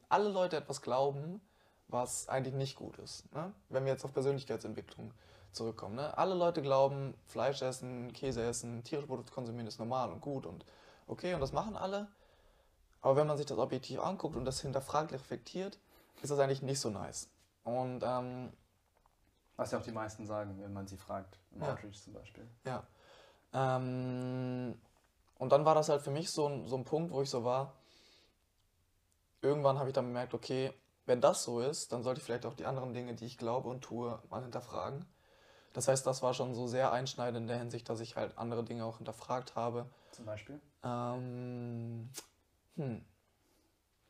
alle Leute etwas glauben, was eigentlich nicht gut ist. Ne? Wenn wir jetzt auf Persönlichkeitsentwicklung zurückkommen. Ne? Alle Leute glauben, Fleisch essen, Käse essen, tierische Produkte konsumieren ist normal und gut und okay und das machen alle. Aber wenn man sich das objektiv anguckt und das hinterfragt, reflektiert, ist das eigentlich nicht so nice. Und ähm, was ja auch die meisten sagen, wenn man sie fragt, im ja. Outreach zum Beispiel. Ja. Ähm, und dann war das halt für mich so ein, so ein Punkt, wo ich so war, irgendwann habe ich dann bemerkt, okay, wenn das so ist, dann sollte ich vielleicht auch die anderen Dinge, die ich glaube und tue, mal hinterfragen. Das heißt, das war schon so sehr einschneidend in der Hinsicht, dass ich halt andere Dinge auch hinterfragt habe. Zum Beispiel? Ähm, hm.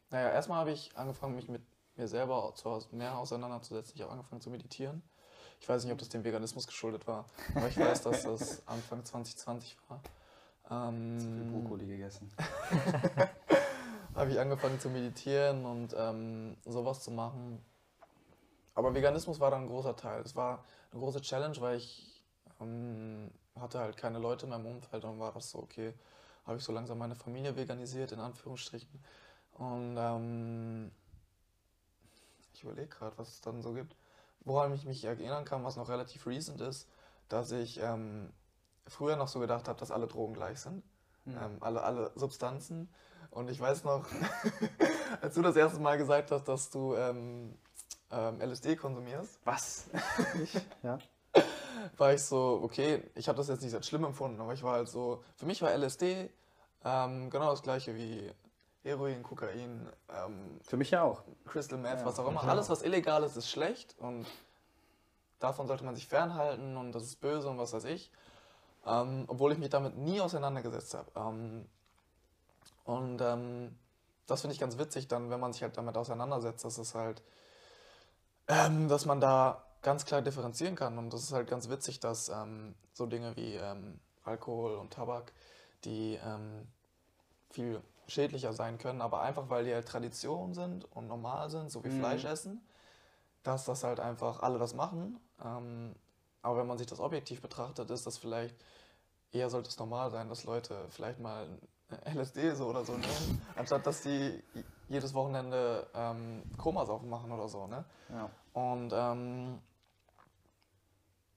Naja, erstmal habe ich angefangen, mich mit mir selber mehr auseinanderzusetzen. Ich habe angefangen zu meditieren. Ich weiß nicht, ob das dem Veganismus geschuldet war, aber ich weiß, dass das Anfang 2020 war. Ähm, zu viel Brokkoli gegessen. habe ich angefangen zu meditieren und ähm, sowas zu machen. Aber Veganismus war dann ein großer Teil. Es war eine große Challenge, weil ich ähm, hatte halt keine Leute in meinem Umfeld und war das so, okay, habe ich so langsam meine Familie veganisiert, in Anführungsstrichen. Und ähm, ich überlege gerade, was es dann so gibt. Woran ich mich erinnern kann, was noch relativ recent ist, dass ich ähm, früher noch so gedacht habe, dass alle Drogen gleich sind. Mhm. Ähm, alle, alle Substanzen. Und ich weiß noch, als du das erste Mal gesagt hast, dass du ähm, ähm, LSD konsumierst. Was? ich, ja. War ich so, okay, ich habe das jetzt nicht als schlimm empfunden, aber ich war halt so, für mich war LSD ähm, genau das gleiche wie Heroin, Kokain. Ähm, für mich ja auch. Crystal Meth, ja, was auch immer. Alles, was illegal ist, ist schlecht und davon sollte man sich fernhalten und das ist böse und was weiß ich. Ähm, obwohl ich mich damit nie auseinandergesetzt habe. Ähm, und ähm, das finde ich ganz witzig, dann, wenn man sich halt damit auseinandersetzt, dass es halt, ähm, dass man da ganz klar differenzieren kann. Und das ist halt ganz witzig, dass ähm, so Dinge wie ähm, Alkohol und Tabak, die viel schädlicher sein können, aber einfach weil die halt Tradition sind und normal sind, so wie mhm. Fleisch essen, dass das halt einfach alle das machen. Ähm, aber wenn man sich das objektiv betrachtet, ist das vielleicht eher sollte es normal sein, dass Leute vielleicht mal LSD so oder so nehmen, anstatt dass die jedes Wochenende ähm, Komasaufen machen oder so. Ne? Ja. Und ähm,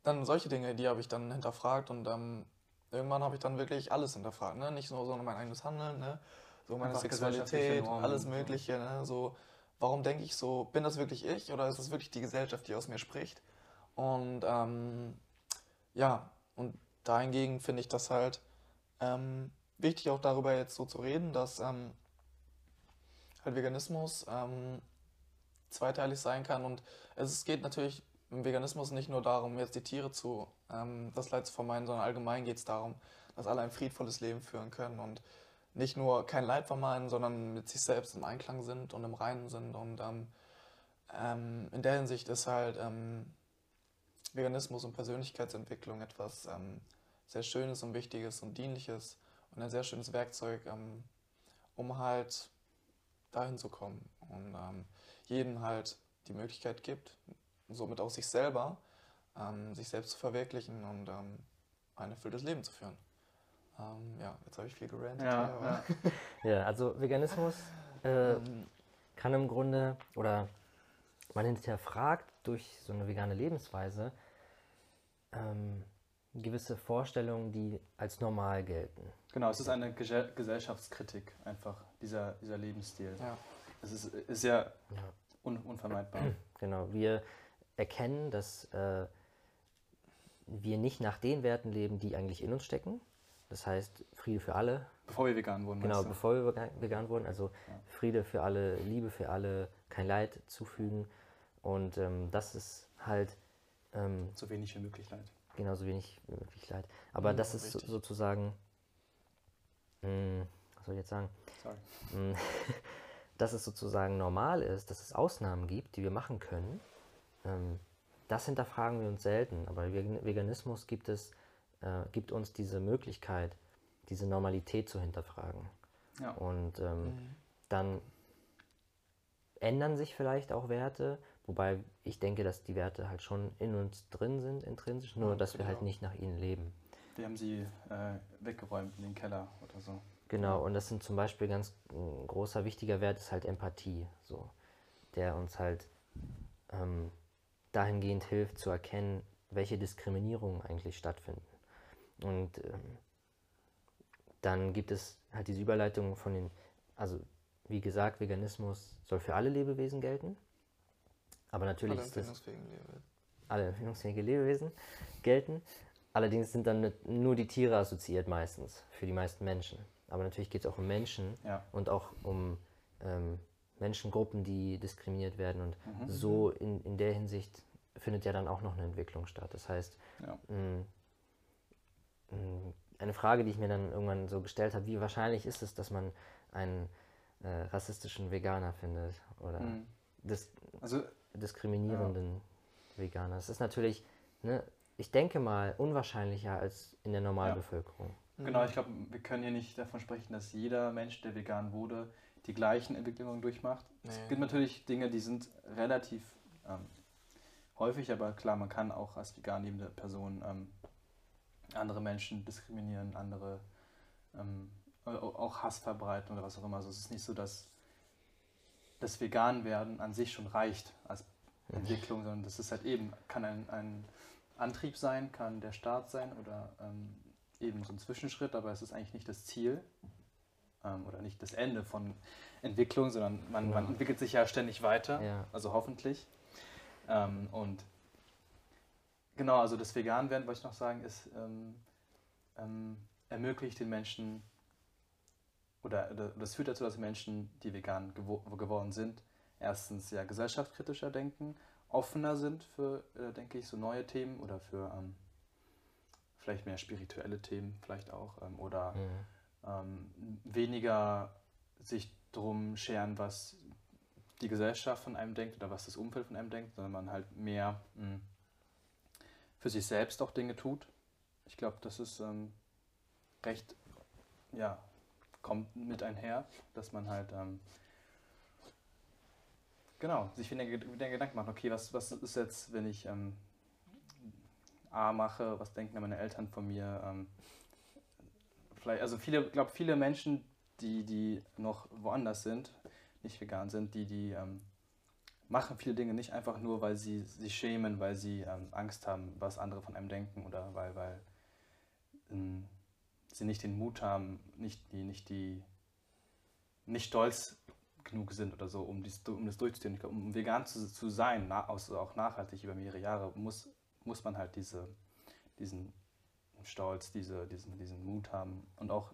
dann solche Dinge, die habe ich dann hinterfragt und ähm, irgendwann habe ich dann wirklich alles hinterfragt. Ne? Nicht nur so mein eigenes Handeln, ne? So meine Einfach Sexualität, alles Mögliche. Ne? So, warum denke ich so, bin das wirklich ich oder ist das wirklich die Gesellschaft, die aus mir spricht? Und ähm, ja, und dahingegen finde ich das halt ähm, wichtig, auch darüber jetzt so zu reden, dass ähm, halt Veganismus ähm, zweiteilig sein kann. Und es geht natürlich im Veganismus nicht nur darum, jetzt die Tiere zu, ähm, das Leid zu vermeiden, sondern allgemein geht es darum, dass alle ein friedvolles Leben führen können und nicht nur kein Leid vermeiden, sondern mit sich selbst im Einklang sind und im Reinen sind. Und ähm, ähm, in der Hinsicht ist halt ähm, Veganismus und Persönlichkeitsentwicklung etwas ähm, sehr Schönes und Wichtiges und Dienliches und ein sehr schönes Werkzeug, ähm, um halt dahin zu kommen und ähm, jedem halt die Möglichkeit gibt, somit auch sich selber, sich selbst zu verwirklichen und ein erfülltes Leben zu führen. Ähm, ja, jetzt habe ich viel gerantet. Ja, ja. ja also Veganismus äh, ähm. kann im Grunde, oder man hinterfragt durch so eine vegane Lebensweise ähm, gewisse Vorstellungen, die als normal gelten. Genau, es ist eine Gesellschaftskritik einfach, dieser, dieser Lebensstil. Ja. Es ist, ist ja, ja. Un, unvermeidbar. Genau, wir erkennen, dass äh, wir nicht nach den Werten leben, die eigentlich in uns stecken, das heißt Friede für alle. Bevor wir vegan wurden. Genau, bevor wir vegan wurden. Also ja. Friede für alle, Liebe für alle, kein Leid zufügen. Und ähm, das ist halt. Ähm, so wenig wie möglich Leid. Genau, so wenig wie möglich Leid. Aber ja, das ist richtig. sozusagen. Mh, hm, was soll ich jetzt sagen? Sorry. Hm, dass es sozusagen normal ist, dass es Ausnahmen gibt, die wir machen können, ähm, das hinterfragen wir uns selten. Aber Veganismus gibt, es, äh, gibt uns diese Möglichkeit, diese Normalität zu hinterfragen. Ja. Und ähm, mhm. dann ändern sich vielleicht auch Werte, wobei ich denke, dass die Werte halt schon in uns drin sind, intrinsisch, nur dass wir halt nicht nach ihnen leben. Wir haben sie äh, weggeräumt in den Keller oder so. Genau, und das sind zum Beispiel ganz ein großer, wichtiger Wert ist halt Empathie, so, der uns halt ähm, dahingehend hilft zu erkennen, welche Diskriminierungen eigentlich stattfinden. Und ähm, dann gibt es halt diese Überleitung von den, also wie gesagt, Veganismus soll für alle Lebewesen gelten. Aber natürlich alle das. Lebewesen. Alle empfindungsfähige Lebewesen gelten. Allerdings sind dann nur die Tiere assoziiert meistens, für die meisten Menschen. Aber natürlich geht es auch um Menschen ja. und auch um ähm, Menschengruppen, die diskriminiert werden. Und mhm. so in, in der Hinsicht findet ja dann auch noch eine Entwicklung statt. Das heißt, ja. mh, mh, eine Frage, die ich mir dann irgendwann so gestellt habe, wie wahrscheinlich ist es, dass man einen äh, rassistischen Veganer findet oder mhm. dis also, diskriminierenden ja. Veganer? Das ist natürlich, ne, ich denke mal, unwahrscheinlicher als in der Normalbevölkerung. Ja. Genau, ich glaube, wir können hier nicht davon sprechen, dass jeder Mensch, der vegan wurde, die gleichen Entwicklungen durchmacht. Nee. Es gibt natürlich Dinge, die sind relativ ähm, häufig, aber klar, man kann auch als vegan lebende Person ähm, andere Menschen diskriminieren, andere ähm, auch Hass verbreiten oder was auch immer. Also es ist nicht so, dass das Vegan-Werden an sich schon reicht als Entwicklung, sondern das ist halt eben, kann ein, ein Antrieb sein, kann der Start sein oder ähm, eben so ein Zwischenschritt, aber es ist eigentlich nicht das Ziel ähm, oder nicht das Ende von Entwicklung, sondern man, ja. man entwickelt sich ja ständig weiter, ja. also hoffentlich. Ähm, und genau, also das Vegan-Werden, wollte ich noch sagen, ist, ähm, ähm, ermöglicht den Menschen oder, oder das führt dazu, dass Menschen, die vegan gewo geworden sind, erstens ja gesellschaftskritischer denken, offener sind für, äh, denke ich, so neue Themen oder für ähm, vielleicht mehr spirituelle Themen vielleicht auch ähm, oder mhm. ähm, weniger sich drum scheren, was die Gesellschaft von einem denkt oder was das Umfeld von einem denkt, sondern man halt mehr mh, hm, für sich selbst auch Dinge tut. Ich glaube, das ist ähm, recht, ja, kommt mit einher, dass man halt ähm, genau sich wieder, wieder Gedanken macht, okay, was, was ist jetzt, wenn ich ähm, A mache, was denken meine Eltern von mir? Ähm, vielleicht, also viele, glaube viele Menschen, die, die noch woanders sind, nicht vegan sind, die, die ähm, machen viele Dinge nicht einfach nur, weil sie sich schämen, weil sie ähm, Angst haben, was andere von einem denken oder weil, weil ähm, sie nicht den Mut haben, nicht die, nicht die, nicht stolz genug sind oder so, um, dies, um das durchzuziehen. Um vegan zu, zu sein, na, also auch nachhaltig über mehrere Jahre, muss, muss man halt diese, diesen Stolz, diese, diesen, diesen Mut haben und auch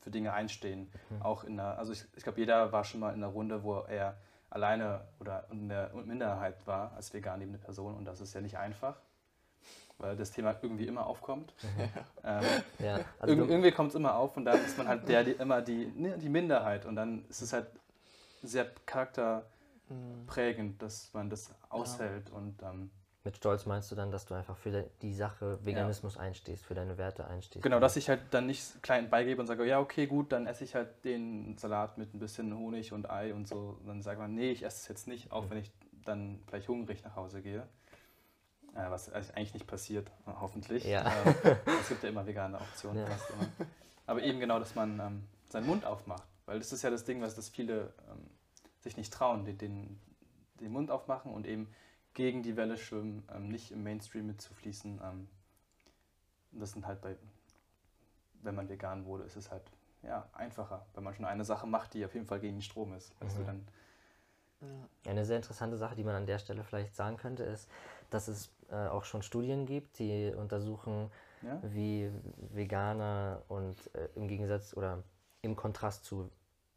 für Dinge einstehen. Mhm. Auch in der, also ich, ich glaube, jeder war schon mal in einer Runde, wo er alleine oder in der Minderheit war als vegan lebende Person und das ist ja nicht einfach, weil das Thema irgendwie immer aufkommt. Ähm, ja, also irg irgendwie kommt es immer auf und da ist man halt der, die, immer die, ne, die Minderheit und dann ist es halt sehr charakterprägend, dass man das aushält ja. und ähm, mit Stolz meinst du dann, dass du einfach für die Sache Veganismus ja. einstehst, für deine Werte einstehst? Genau, dass ich halt dann nicht klein beigebe und sage, ja, okay, gut, dann esse ich halt den Salat mit ein bisschen Honig und Ei und so. Und dann sagt man, nee, ich esse es jetzt nicht, auch mhm. wenn ich dann vielleicht hungrig nach Hause gehe. Äh, was eigentlich nicht passiert, hoffentlich. Ja. Äh, es gibt ja immer vegane Optionen. Ja. Aber eben genau, dass man ähm, seinen Mund aufmacht. Weil das ist ja das Ding, was das viele ähm, sich nicht trauen, den, den, den Mund aufmachen und eben gegen die Welle schwimmen, ähm, nicht im Mainstream mitzufließen. Ähm, das sind halt bei, wenn man vegan wurde, ist es halt ja, einfacher, wenn man schon eine Sache macht, die auf jeden Fall gegen den Strom ist. Weißt mhm. du, dann, Eine sehr interessante Sache, die man an der Stelle vielleicht sagen könnte, ist, dass es äh, auch schon Studien gibt, die untersuchen, ja? wie Veganer und äh, im Gegensatz oder im Kontrast zu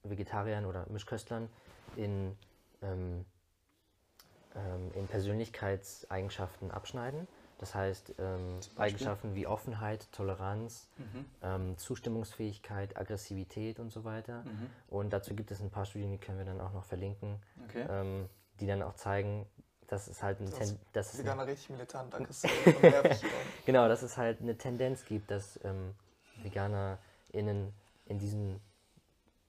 Vegetariern oder Mischköstlern in ähm, ähm, in Persönlichkeitseigenschaften abschneiden. Das heißt, ähm? Eigenschaften wie Offenheit, Toleranz, Mhm. ähm, Zustimmungsfähigkeit, Aggressivität und so weiter. Mhm. Und dazu gibt es ein paar Studien, die können wir dann auch noch verlinken, Okay. ähm, die dann auch zeigen, dass es halt eine, Das Ten dass es Veganer richtig militant, aggressiv und nervig. werden. genau, dass es halt eine Tendenz gibt, dass ähm, VeganerInnen in diesen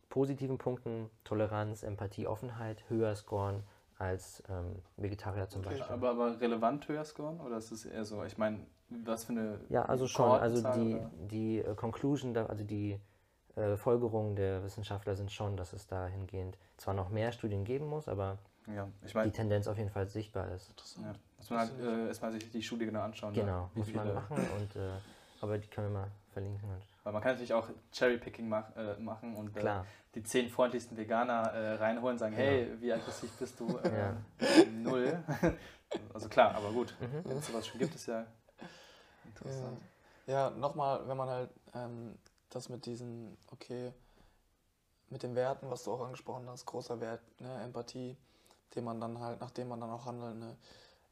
positiven Punkten Toleranz, Empathie, Offenheit höher scoren als ähm, Vegetarier zum Okay. Beispiel. Aber, aber relevant höher scoren? Oder ist es eher so, ich meine, was für eine. Ja, also schon. Also die, oder? die äh, Conclusion, da, also die äh, Folgerungen der Wissenschaftler sind schon, dass es dahingehend zwar noch mehr Studien geben muss, aber Ja, ich die meine, Tendenz auf jeden Fall sichtbar ist. ja, muss man halt äh, erstmal sich die Studie genau anschauen. ne? Genau, muss man machen und äh, aber die können wir mal verlinken. Weil man kann natürlich auch Cherrypicking mach, äh, machen und äh, die zehn freundlichsten Veganer äh, reinholen und sagen, Genau. hey, wie aggressiv bist du? Äh, Ja. Null. also klar, aber gut. Mhm. Wenn es sowas schon gibt, ist ja interessant. Ja, nochmal, wenn man halt ähm, das mit diesen, okay, mit den Werten, was du auch angesprochen hast, großer Wert, ne, Empathie, den man dann halt, nachdem man dann auch handelt, ne.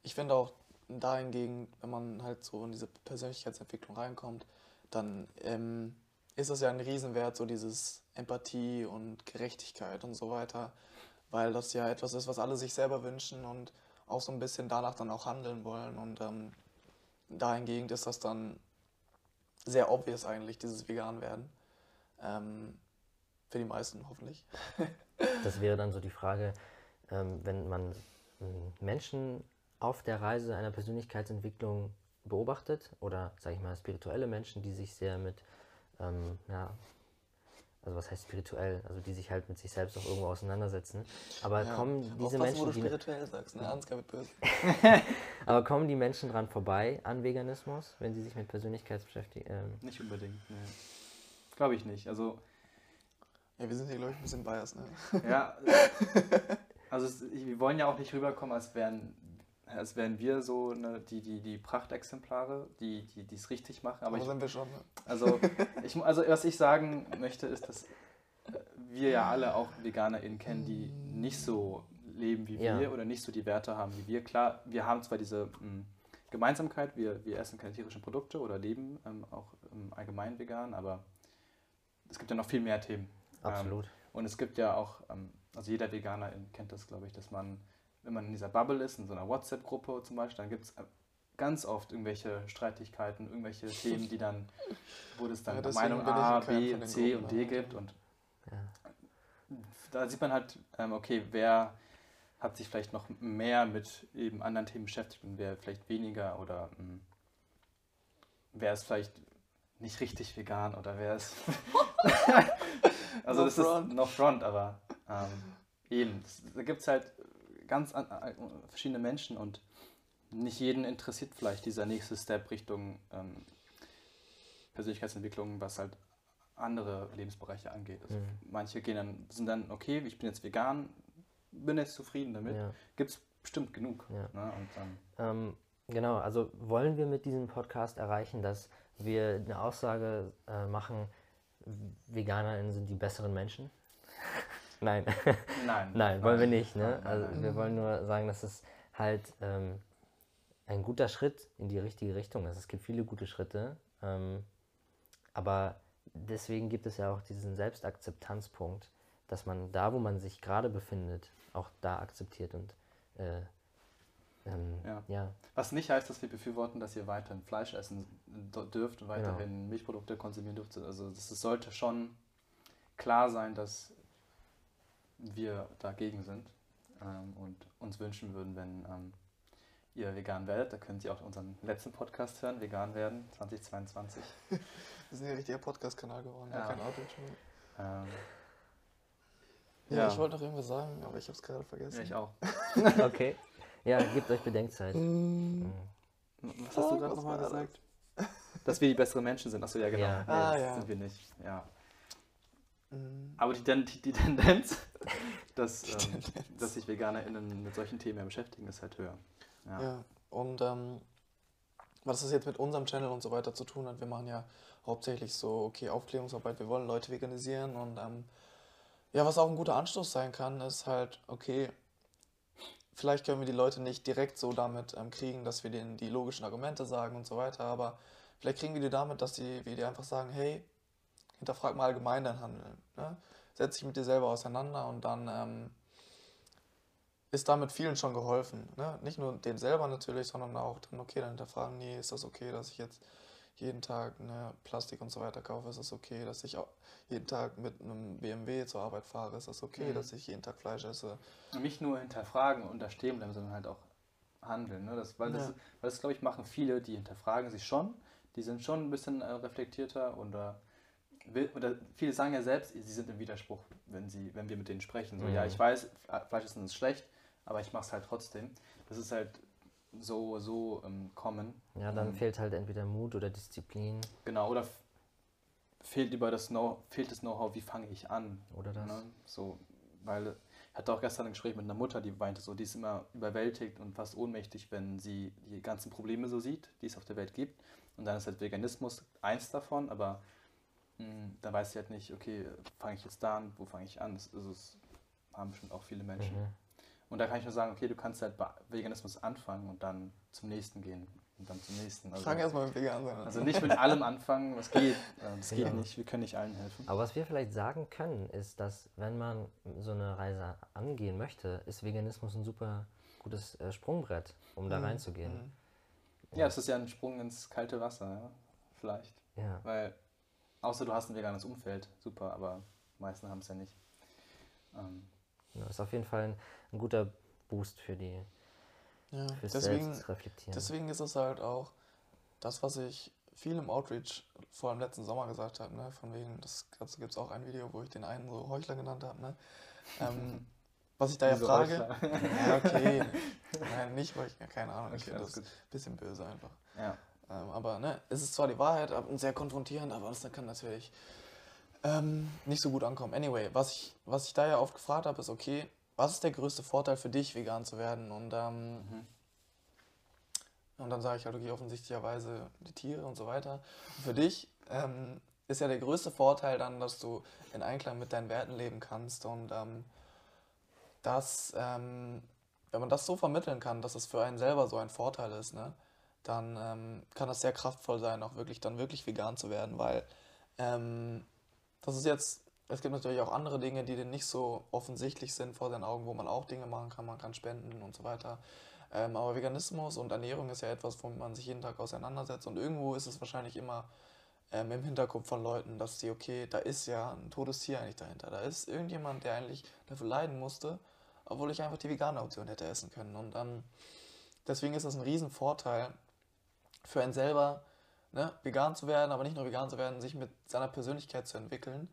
Ich finde auch dahingegen, wenn man halt so in diese Persönlichkeitsentwicklung reinkommt, dann ähm, ist es ja ein Riesenwert, so dieses Empathie und Gerechtigkeit und so weiter, weil das ja etwas ist, was alle sich selber wünschen und auch so ein bisschen danach dann auch handeln wollen und ähm, dahingehend ist das dann sehr obvious eigentlich, dieses Vegan-Werden. Ähm, für die meisten hoffentlich. das wäre dann so die Frage, ähm, wenn man ähm, Menschen auf der Reise einer Persönlichkeitsentwicklung beobachtet oder, sage ich mal, spirituelle Menschen, die sich sehr mit, ähm, ja, also was heißt spirituell, also die sich halt mit sich selbst auch irgendwo auseinandersetzen. Aber Ja. kommen diese Menschen, wo du die, spirituell sagst, ne? Ansgar wird böse. aber kommen die Menschen dran vorbei an Veganismus, wenn sie sich mit Persönlichkeits beschäftigen? Ähm, Nicht unbedingt. Nee. Glaube ich nicht. Also, Ja, wir sind hier, glaube ich, ein bisschen biased, ne? ja. Also, es, wir wollen ja auch nicht rüberkommen, als wären, als wären wir so ne, die, die, die Prachtexemplare, die die es richtig machen. Aber Aber ich, sind wir schon, ne? Also, ich, also was ich sagen möchte, ist, dass äh, wir ja alle auch VeganerInnen kennen, die nicht so leben wie Ja. wir oder nicht so die Werte haben wie wir. Klar, wir haben zwar diese mh, Gemeinsamkeit, wir, wir essen keine tierischen Produkte oder leben ähm, auch im Allgemeinen vegan, aber es gibt ja noch viel mehr Themen. absolut. Und es gibt ja auch, ähm, also jeder Veganer kennt das, glaube ich, dass man, wenn man in dieser Bubble ist, in so einer WhatsApp-Gruppe zum Beispiel, dann gibt es ganz oft irgendwelche Streitigkeiten, irgendwelche Themen, die dann, wo es dann Ja, Meinung A, B, C Gruppen und D da. gibt. Und Ja. da sieht man halt, ähm, okay, wer hat sich vielleicht noch mehr mit eben anderen Themen beschäftigt und wer vielleicht weniger oder ähm, wer ist vielleicht nicht richtig vegan oder wer ist. also No das front. ist no front, aber ähm, eben, das, da gibt es halt ganz an, äh, verschiedene Menschen und nicht jeden interessiert vielleicht dieser nächste Step Richtung ähm, Persönlichkeitsentwicklung, was halt andere Lebensbereiche angeht. Also Mhm. Manche gehen dann, sind dann, okay, ich bin jetzt vegan, bin jetzt zufrieden damit. Ja. Gibt es bestimmt genug. Ja. Ne? Ähm, genau, also wollen wir mit diesem Podcast erreichen, dass wir eine Aussage äh, machen, VeganerInnen sind die besseren Menschen? Nein, nein. nein, wollen wir nicht. Ne? Also wir wollen nur sagen, dass es halt ähm, ein guter Schritt in die richtige Richtung ist. Es gibt viele gute Schritte, ähm, aber deswegen gibt es ja auch diesen Selbstakzeptanzpunkt, dass man da, wo man sich gerade befindet, auch da akzeptiert und äh, ähm, Ja. ja, Was nicht heißt, dass wir befürworten, dass ihr weiterhin Fleisch essen dürft und Genau. weiterhin Milchprodukte konsumieren dürft. Also es sollte schon klar sein, dass wir dagegen sind ähm, und uns wünschen würden, wenn ähm, ihr vegan werdet. Da können Sie auch unseren letzten Podcast hören, Vegan werden 2022. Wir sind ja ein richtiger Podcast-Kanal geworden, Ja. kein Outreach mehr. Ähm, Ja, Ja. ich wollte noch irgendwas sagen, aber ich habe es gerade vergessen. ja, ich auch. Okay. Ja, gebt euch Bedenkzeit. Mm. Was hast du Ah, gerade nochmal gesagt? Dass wir die besseren Menschen sind. Achso, ja, genau. Ja. Ah, das ja. sind wir nicht. Ja. Mm. Aber die, die, die Tendenz, dass, Die ähm, Tendenz. dass sich VeganerInnen mit solchen Themen beschäftigen, ist halt höher. Ja. Ja, und ähm, was das jetzt mit unserem Channel und so weiter zu tun hat, wir machen ja hauptsächlich so, okay, Aufklärungsarbeit, wir wollen Leute veganisieren und ähm, ja, was auch ein guter Anstoß sein kann, ist halt, okay, vielleicht können wir die Leute nicht direkt so damit ähm, kriegen, dass wir denen die logischen Argumente sagen und so weiter, aber vielleicht kriegen wir die damit, dass die, wir dir einfach sagen, hey, hinterfrag mal allgemein dein Handeln. Ne? Setz dich mit dir selber auseinander und dann ähm, ist damit vielen schon geholfen. Ne? Nicht nur denen selber natürlich, sondern auch dann, okay, dann hinterfragen, nee, ist das okay, dass ich jetzt jeden Tag ne, Plastik und so weiter kaufe, ist das okay, dass ich auch jeden Tag mit einem BMW zur Arbeit fahre, ist das okay, Mhm. dass ich jeden Tag Fleisch esse. Nicht nur hinterfragen und da stehen bleiben, sondern halt auch handeln. Ne? Das, weil, das, Ja. weil das, glaube ich, machen viele, die hinterfragen sich schon. Die sind schon ein bisschen äh, reflektierter oder, oder viele sagen ja selbst, sie sind im Widerspruch, wenn, sie, wenn wir mit denen sprechen. So, Mhm. ja, ich weiß, Fleisch ist uns schlecht, aber ich mache es halt trotzdem. Das ist halt so, so ähm, common. Ja, dann Mhm. fehlt halt entweder Mut oder Disziplin Genau, oder fehlt über das Know fehlt das Know-how, wie fange ich an? oder das. Ne? So, weil ich hatte auch gestern ein Gespräch mit einer Mutter, die meinte so, die ist immer überwältigt und fast ohnmächtig, wenn sie die ganzen Probleme so sieht, die es auf der Welt gibt. Und dann ist halt Veganismus eins davon, aber da weiß sie halt nicht, okay, fange ich jetzt da an, wo fange ich an? Das, ist es haben bestimmt auch viele Menschen. Mhm. Und da kann ich nur sagen, okay, du kannst halt bei Veganismus anfangen und dann zum nächsten gehen und dann zum nächsten. Also, Fang erstmal mit vegan sein. an. also nicht mit allem anfangen, das geht. äh, Das geht Genau. nicht, wir können nicht allen helfen. Aber was wir vielleicht sagen können, ist, dass wenn man so eine Reise angehen möchte, ist Veganismus ein super gutes äh, Sprungbrett, um da Mhm. reinzugehen. Mhm. Ja, es ist ja ein Sprung ins kalte Wasser, ja? vielleicht. Ja. Weil, außer du hast ein veganes Umfeld, super, aber die meisten haben es ja nicht. Ähm, Ja, ist auf jeden Fall ein, ein guter Boost für die Ja, fürs deswegen, Selbstreflektieren. deswegen ist es halt auch das, was ich viel im Outreach vor allem letzten Sommer gesagt habe, ne? von wegen, das dazu gibt es auch ein Video, wo ich den einen so Heuchler genannt habe. Ne? Ähm, was ich da ja frage, Heuchler? ja okay, nein, nicht Heuchler, keine Ahnung, ich Okay, finde alles das ein bisschen böse einfach. Ja. Ähm, aber ne, es ist zwar die Wahrheit und sehr konfrontierend, aber das kann natürlich ähm, nicht so gut ankommen. Anyway, was ich, was ich da ja oft gefragt habe, ist, okay, was ist der größte Vorteil für dich, vegan zu werden? Und, ähm, Mhm. und dann sage ich halt, okay, offensichtlicherweise die Tiere und so weiter. Und für dich ähm, ist ja der größte Vorteil dann, dass du in Einklang mit deinen Werten leben kannst und ähm, dass, ähm, wenn man das so vermitteln kann, dass es für einen selber so ein Vorteil ist, ne, dann ähm, kann das sehr kraftvoll sein, auch wirklich dann wirklich vegan zu werden, weil ähm, das ist jetzt, es gibt natürlich auch andere Dinge, die dir nicht so offensichtlich sind vor deinen Augen, wo man auch Dinge machen kann, man kann spenden und so weiter. Ähm, aber Veganismus und Ernährung ist ja etwas, womit man sich jeden Tag auseinandersetzt und irgendwo ist es wahrscheinlich immer ähm, im Hinterkopf von Leuten, dass sie, okay, da ist ja ein totes Tier eigentlich dahinter. Da ist irgendjemand, der eigentlich dafür leiden musste, obwohl ich einfach die vegane Option hätte essen können. Und ähm, deswegen ist das ein Riesenvorteil für einen selber, ne, vegan zu werden, aber nicht nur vegan zu werden, sich mit seiner Persönlichkeit zu entwickeln.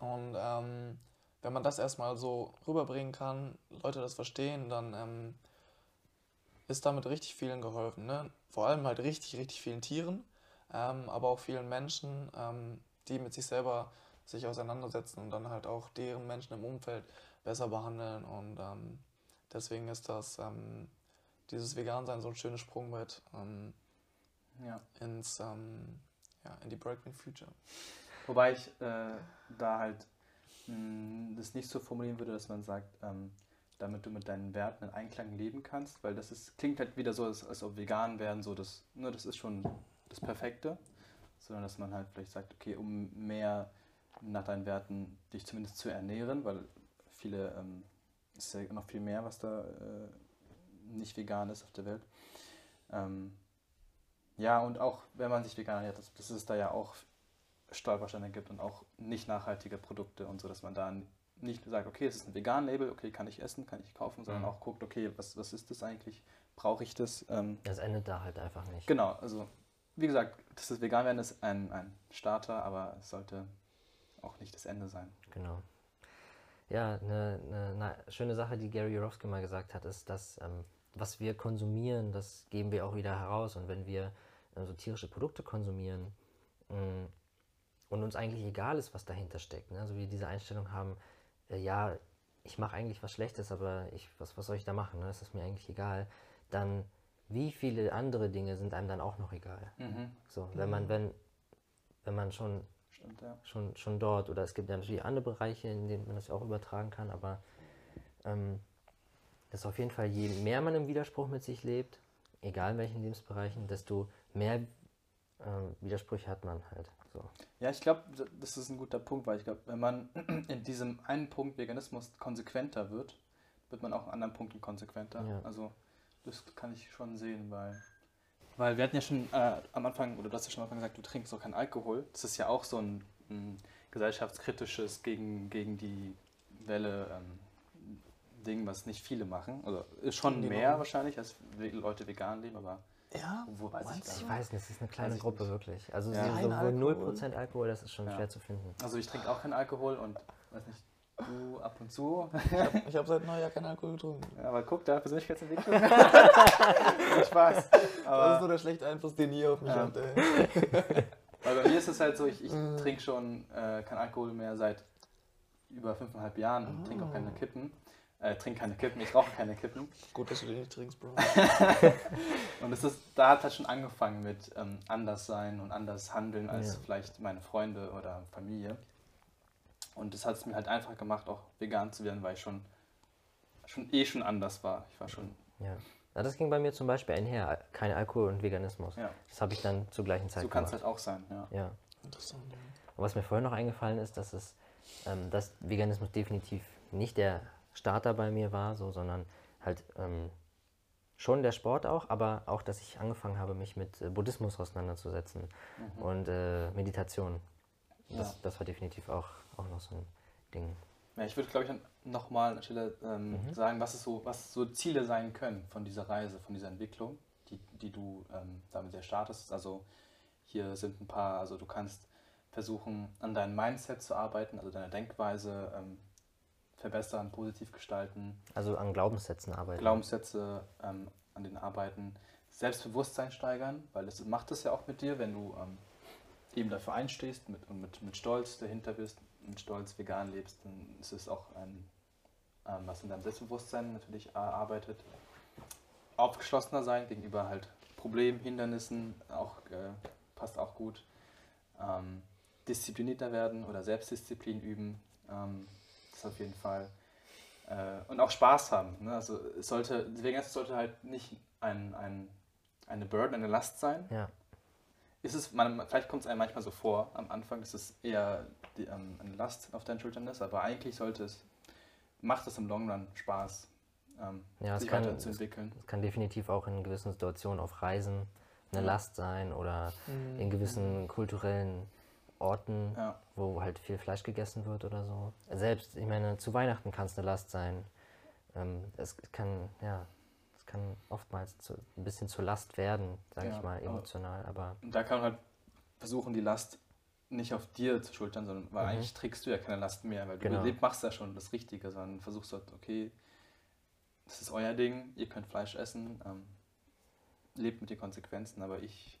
Und ähm, wenn man das erstmal so rüberbringen kann, Leute das verstehen, dann ähm, ist damit richtig vielen geholfen. Ne? Vor allem halt richtig, richtig vielen Tieren, ähm, aber auch vielen Menschen, ähm, die mit sich selber sich auseinandersetzen und dann halt auch deren Menschen im Umfeld besser behandeln. Und ähm, deswegen ist das ähm, dieses Vegan-Sein so ein schönes Sprungbrett ja. ins, ähm, ja, in die Breakbeat Future. Wobei ich äh, da halt mh, das nicht so formulieren würde, dass man sagt, ähm, damit du mit deinen Werten in Einklang leben kannst, weil das ist, klingt halt wieder so, als, als ob vegan werden, so das, ne, das ist schon das Perfekte, sondern dass man halt vielleicht sagt, okay, um mehr nach deinen Werten dich zumindest zu ernähren, weil viele, ähm, es ist ja noch viel mehr, was da äh, nicht vegan ist auf der Welt. Ähm, ja, und auch wenn man sich vegan ernährt, dass, dass es da ja auch Stolpersteine gibt und auch nicht nachhaltige Produkte und so, dass man da nicht sagt, okay, es ist ein Vegan-Label, okay, kann ich essen, kann ich kaufen, sondern Mhm. auch guckt, okay, was, was ist das eigentlich? Brauche ich das? Ähm, Das endet da halt einfach nicht. genau, also wie gesagt, das ist vegan werden ist ein, ein Starter, aber es sollte auch nicht das Ende sein. Genau. Ja, eine, eine, eine schöne Sache, die Gary Yorofsky mal gesagt hat, ist, dass ähm, was wir konsumieren, das geben wir auch wieder heraus. Und wenn wir so tierische Produkte konsumieren mh, und uns eigentlich egal ist, was dahinter steckt, ne? also wir diese Einstellung haben, äh, ja, ich mache eigentlich was Schlechtes, aber ich, was, was soll ich da machen? Ne? Das ist mir eigentlich egal. Dann, wie viele andere Dinge sind einem dann auch noch egal? So, wenn man, wenn, wenn man schon Stimmt, ja. schon, schon dort. Oder es gibt ja natürlich andere Bereiche, in denen man das auch übertragen kann, aber ähm, dass auf jeden Fall, je mehr man im Widerspruch mit sich lebt, egal in welchen Lebensbereichen, desto mehr äh, Widersprüche hat man halt. So. Ja, ich glaube, das ist ein guter Punkt, weil ich glaube, wenn man in diesem einen Punkt Veganismus konsequenter wird, wird man auch in anderen Punkten konsequenter. Ja. Also das kann ich schon sehen, weil, weil wir hatten ja schon äh, am Anfang, oder du hast ja schon am Anfang gesagt, du trinkst auch keinen Alkohol. Das ist ja auch so ein, ein gesellschaftskritisches gegen, gegen die Welle ähm, Ding, was nicht viele machen. Also ist schon Die mehr machen. wahrscheinlich, als Leute vegan leben, aber Ja, wo weiß ich Ich weiß nicht, es ist eine kleine ich Gruppe wirklich. Also Ja. so- Alkohol. 0% Alkohol, das ist schon Ja. schwer zu finden. Also ich trinke auch keinen Alkohol und weiß nicht, du ab und zu. ich habe seit Neujahr keinen Alkohol getrunken. Ja, aber guck, da Persönlichkeitsentwicklung. Spaß. das ist Aber so der schlechte Einfluss, den ihr auf mich Ja. habt. Ey. weil bei mir ist es halt so, ich, ich Mm. trinke schon äh, keinen Alkohol mehr seit über fünfeinhalb Jahren und trinke auch keine Oh. Kippen. Äh, trinke keine Kippen, ich rauche keine Kippen. Gut, dass du den nicht trinkst, Bro. Und es ist, da hat halt schon angefangen mit ähm, anders sein und anders handeln als Ja. vielleicht meine Freunde oder Familie. Und das hat es mir halt einfach gemacht, auch vegan zu werden, weil ich schon, schon eh schon anders war. Ich war schon, Ja. Na, das ging bei mir zum Beispiel einher. Kein Alkohol und Veganismus. ja, Das habe ich dann zur gleichen Zeit so kann es gemacht. halt auch sein, ja. Ja. Interessant, ja. Und was mir vorhin noch eingefallen ist, dass es, ähm, dass Veganismus definitiv nicht der Starter bei mir war, so, sondern halt ähm, schon der Sport auch, aber auch, dass ich angefangen habe, mich mit äh, Buddhismus auseinanderzusetzen Mhm. und äh, Meditation. Das, Ja. das war definitiv auch, auch noch so ein Ding. Ja, ich würde, glaube ich, nochmal an der Stelle ähm, Mhm. sagen, was, so, was so Ziele sein können von dieser Reise, von dieser Entwicklung, die, die du ähm, damit ja startest. Also hier sind ein paar, also du kannst versuchen, an deinem Mindset zu arbeiten, also deine Denkweise ähm, verbessern, positiv gestalten, Also an Glaubenssätzen arbeiten. Glaubenssätze ähm, an den Arbeiten, Selbstbewusstsein steigern, weil das macht es ja auch mit dir, wenn du ähm, eben dafür einstehst mit, und mit, mit Stolz dahinter bist, mit Stolz vegan lebst, dann ist es auch ein, ähm, was in deinem Selbstbewusstsein natürlich arbeitet. Aufgeschlossener sein gegenüber halt Problemen, Hindernissen, auch, äh, passt auch gut. Ähm, disziplinierter werden oder Selbstdisziplin üben, ähm, das auf jeden Fall äh, und auch Spaß haben. Ne? Also es sollte, deswegen es sollte halt nicht ein, ein, eine Burden, eine Last sein. Ja. Ist es, man, vielleicht kommt es einem manchmal so vor, am Anfang, dass es eher die, ähm, eine Last auf deinen Schultern ist, aber eigentlich sollte es, macht es im Long Run Spaß, ähm, Ja, sich kann- weiterzuentwickeln. Es kann definitiv auch in gewissen Situationen auf Reisen eine. Last sein oder Mhm. in gewissen kulturellen Orten, Ja, wo halt viel Fleisch gegessen wird oder so. Selbst, ich meine, zu Weihnachten kann es eine Last sein. Ähm, es kann, ja, es kann oftmals zu, ein bisschen zur Last werden, sage Ja, ich mal, aber- emotional, aber und da kann man halt versuchen, die Last nicht auf dir zu schultern, sondern weil Mhm. eigentlich trägst du ja keine Last mehr, weil du Genau. lebst, machst ja schon das Richtige, sondern versuchst halt, okay, das ist euer Ding, ihr könnt Fleisch essen, ähm, lebt mit den Konsequenzen, aber ich,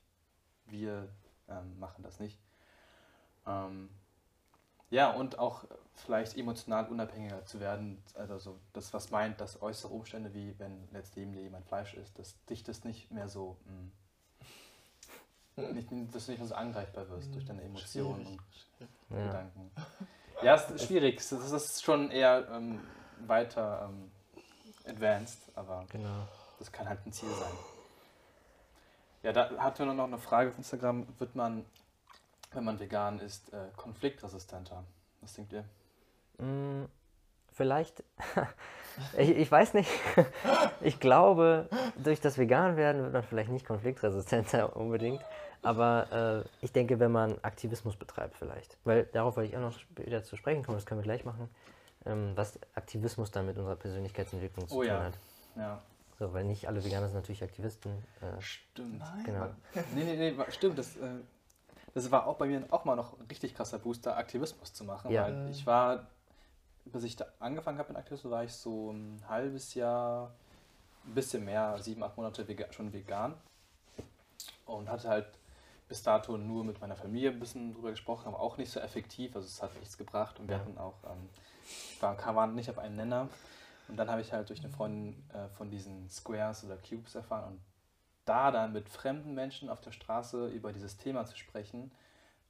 wir ähm, machen das nicht. Ähm, ja, und auch vielleicht emotional unabhängiger zu werden, also so das, was meint, dass äußere Umstände, wie wenn letztlich jemand Fleisch isst, dass dich das nicht mehr so, mh, nicht, dass du nicht mehr so angreifbar wirst durch deine Emotionen Schwierig. und ja. Gedanken. Ja, es ist schwierig. Das ist- das ist schon eher ähm, weiter ähm, advanced, aber genau. das kann halt ein Ziel sein. Ja, da hatten wir noch eine Frage auf Instagram. Wird man, wenn man vegan ist, äh, konfliktresistenter? Was denkt ihr? Mm, Vielleicht, ich, ich weiß nicht, ich glaube, durch das Vegan-Werden wird man vielleicht nicht konfliktresistenter unbedingt, aber äh, ich denke, wenn man Aktivismus betreibt vielleicht, weil darauf wollte ich auch noch später zu sprechen kommen, das können wir gleich machen, ähm, was Aktivismus dann mit unserer Persönlichkeitsentwicklung zu Oh tun ja. hat. Ja, So, weil nicht alle Veganer sind natürlich Aktivisten. Äh, stimmt. Nein. genau. Nee, nee, nee, stimmt. Das, äh, das war auch bei mir auch mal noch ein richtig krasser Booster, Aktivismus zu machen. Ja. Weil ich war, bis ich da angefangen habe mit Aktivismus, war ich so ein halbes Jahr, ein bisschen mehr, sieben, acht Monate schon vegan. Und hatte halt bis dato nur mit meiner Familie ein bisschen drüber gesprochen, aber auch nicht so effektiv. Also es hat nichts gebracht und wir hatten auch, ähm, war, waren nicht auf einen Nenner. Und dann habe ich halt durch eine Freundin äh, von diesen Squares oder Cubes erfahren und da dann mit fremden Menschen auf der Straße über dieses Thema zu sprechen,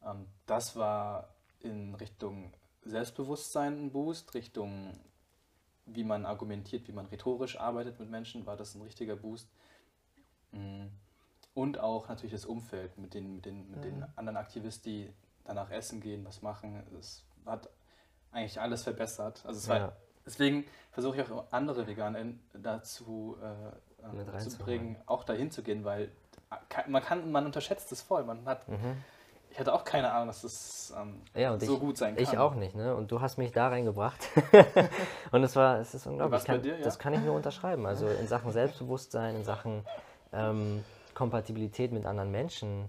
ähm, das war in Richtung Selbstbewusstsein ein Boost, Richtung wie man argumentiert, wie man rhetorisch arbeitet mit Menschen, war das ein richtiger Boost. Mm. Und auch natürlich das Umfeld mit den, mit den, mit mhm. den anderen Aktivisten, die danach essen gehen, was machen. Es hat eigentlich alles verbessert. Also ja. war, deswegen versuche ich auch andere Veganer dazu äh, ähm, zu bringen, auch dahin zu gehen, weil man kann, man unterschätzt es voll. Man hat, mhm. ich hatte auch keine Ahnung, dass das ähm, ja, so ich, gut sein kann. Ich auch nicht, ne? Und du hast mich da reingebracht. und es war, es ist unglaublich. Kann, dir, ja? Das kann ich nur unterschreiben. Also in Sachen Selbstbewusstsein, in Sachen ähm, Kompatibilität mit anderen Menschen,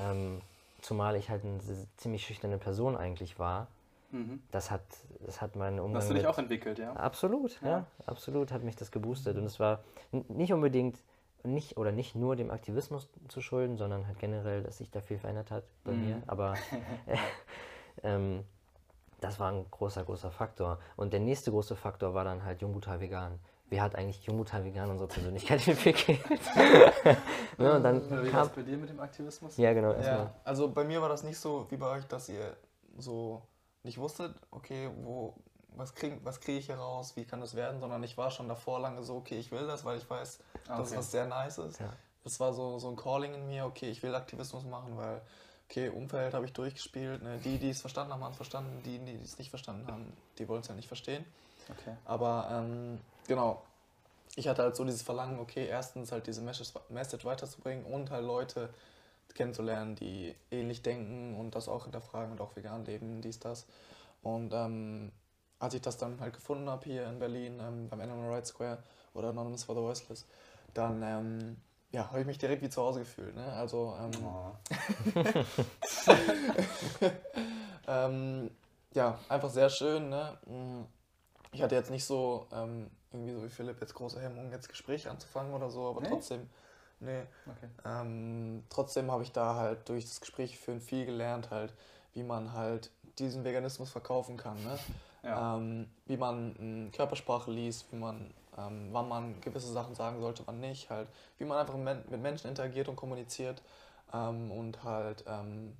ähm, zumal ich halt eine ziemlich schüchterne Person eigentlich war. Mhm. Das hat, das hat meinen Umgang. Hast du dich auch entwickelt, ja? Absolut, ja. ja. absolut hat mich das geboostet. Und es war nicht unbedingt nicht oder nicht nur dem Aktivismus zu schulden, sondern halt generell, dass sich da viel verändert hat bei mhm. mir. Aber äh, ähm, das war ein großer, großer Faktor. Und der nächste große Faktor war dann halt Jungbutal Vegan wie hat eigentlich Jungmutter Vegan unsere Persönlichkeit entwickelt? ne, und dann wie kam, bei dir mit dem Aktivismus? Ja, genau. Ja, also bei mir war das nicht so wie bei euch, dass ihr so nicht wusstet, okay, wo, was kriege was krieg ich hier raus, wie kann das werden, sondern ich war schon davor lange so, okay, ich will das, weil ich weiß, okay. dass das sehr nice ist. Ja. Das war so, so ein Calling in mir, okay, ich will Aktivismus machen, weil, okay, Umfeld habe ich durchgespielt. Ne? Die, die es verstanden haben, haben es verstanden. Die, die es nicht verstanden haben, die wollen es ja nicht verstehen. Okay. Aber ähm, genau, ich hatte halt so dieses Verlangen, okay, erstens halt diese Message weiterzubringen und halt Leute kennenzulernen, die ähnlich denken und das auch hinterfragen und auch vegan leben, dies, das. Und ähm, als ich das dann halt gefunden habe hier in Berlin ähm, beim Animal Rights Square oder Anonymous for the Voiceless, dann ähm, ja, habe ich mich direkt wie zu Hause gefühlt. Ne? Also ähm, oh. ähm, ja, einfach sehr schön. Ne? Mm, ich hatte jetzt nicht so ähm, irgendwie so wie Philipp jetzt große Hemmungen, jetzt Gespräche anzufangen oder so, aber nee? trotzdem, nee. Okay. Ähm, trotzdem habe ich da halt durch das Gespräch führen viel gelernt, halt, wie man halt diesen Veganismus verkaufen kann, ne? Ja. Ähm, wie man ähm, Körpersprache liest, wie man, ähm, wann man gewisse Sachen sagen sollte, wann nicht, halt, wie man einfach mit Menschen interagiert und kommuniziert ähm, und halt ähm,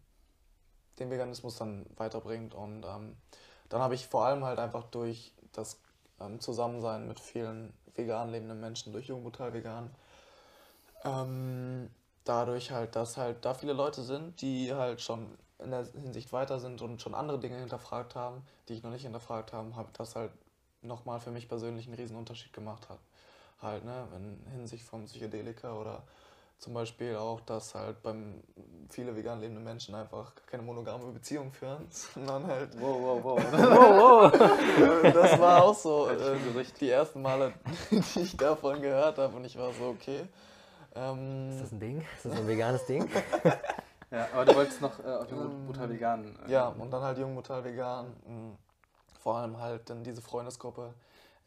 den Veganismus dann weiterbringt und dann habe ich vor allem halt einfach durch das ähm, Zusammensein mit vielen vegan lebenden Menschen durch Jungmutal vegan. Ähm, dadurch halt, dass halt da viele Leute sind, die halt schon in der Hinsicht weiter sind und schon andere Dinge hinterfragt haben, die ich noch nicht hinterfragt habe, habe das halt nochmal für mich persönlich einen riesen Unterschied gemacht hat. Halt, ne, in Hinsicht von Psychedelika oder zum Beispiel auch, dass halt beim viele vegan lebende Menschen einfach keine monogame Beziehung führen, sondern halt. Wow, wow, wow. wow, wow. das war auch so äh, die ersten Male, die ich davon gehört habe und ich war so, okay. Ähm, ist das ein Ding? Ist das ein veganes Ding? ja, aber du wolltest noch äh, auf Jung Brutal ähm, Vegan. Äh, ja, und dann halt Jung Brutal Vegan. Mh, vor allem halt dann diese Freundesgruppe.